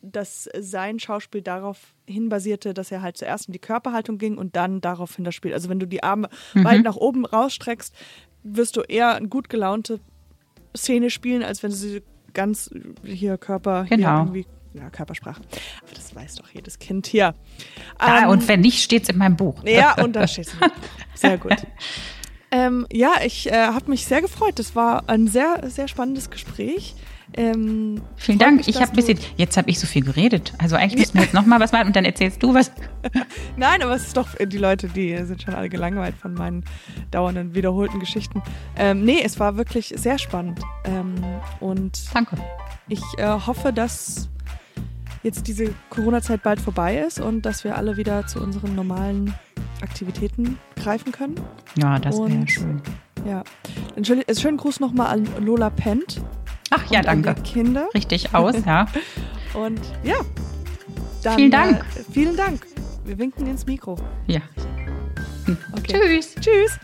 dass sein Schauspiel darauf hin basierte, dass er halt zuerst in die Körperhaltung ging und dann daraufhin das Spiel. Also wenn du die Arme weit nach oben rausstreckst, wirst du eher eine gut gelaunte Szene spielen, als wenn du sie ganz hier Körper, hier Genau. irgendwie, ja, Körpersprache. Aber das weiß doch jedes Kind hier. Ah, Ähm, und wenn nicht, steht's in meinem Buch. ja, und da steht es. Sehr gut. Ähm, ja, ich äh, habe mich sehr gefreut. Das war ein sehr, sehr spannendes Gespräch. Ähm, Vielen Dank. mich, Ich habe ein bisschen, jetzt habe ich so viel geredet. Also eigentlich müssen wir jetzt noch mal was machen und dann erzählst du was. Nein, aber es ist doch, die Leute, die sind schon alle gelangweilt von meinen dauernden, wiederholten Geschichten. Ähm, nee, es war wirklich sehr spannend. Ähm, und Danke. ich äh, hoffe, dass jetzt diese Corona-Zeit bald vorbei ist und dass wir alle wieder zu unseren normalen Aktivitäten greifen können. Ja, das wäre schön. Ja. Einen schönen, äh, schönen Gruß nochmal an Lola Pent. Ach ja, danke. die Kinder. Richtig aus, ja. Und ja. Dann, Vielen Dank. Äh, vielen Dank. Wir winken ins Mikro. ja. Okay. Tschüss. Tschüss.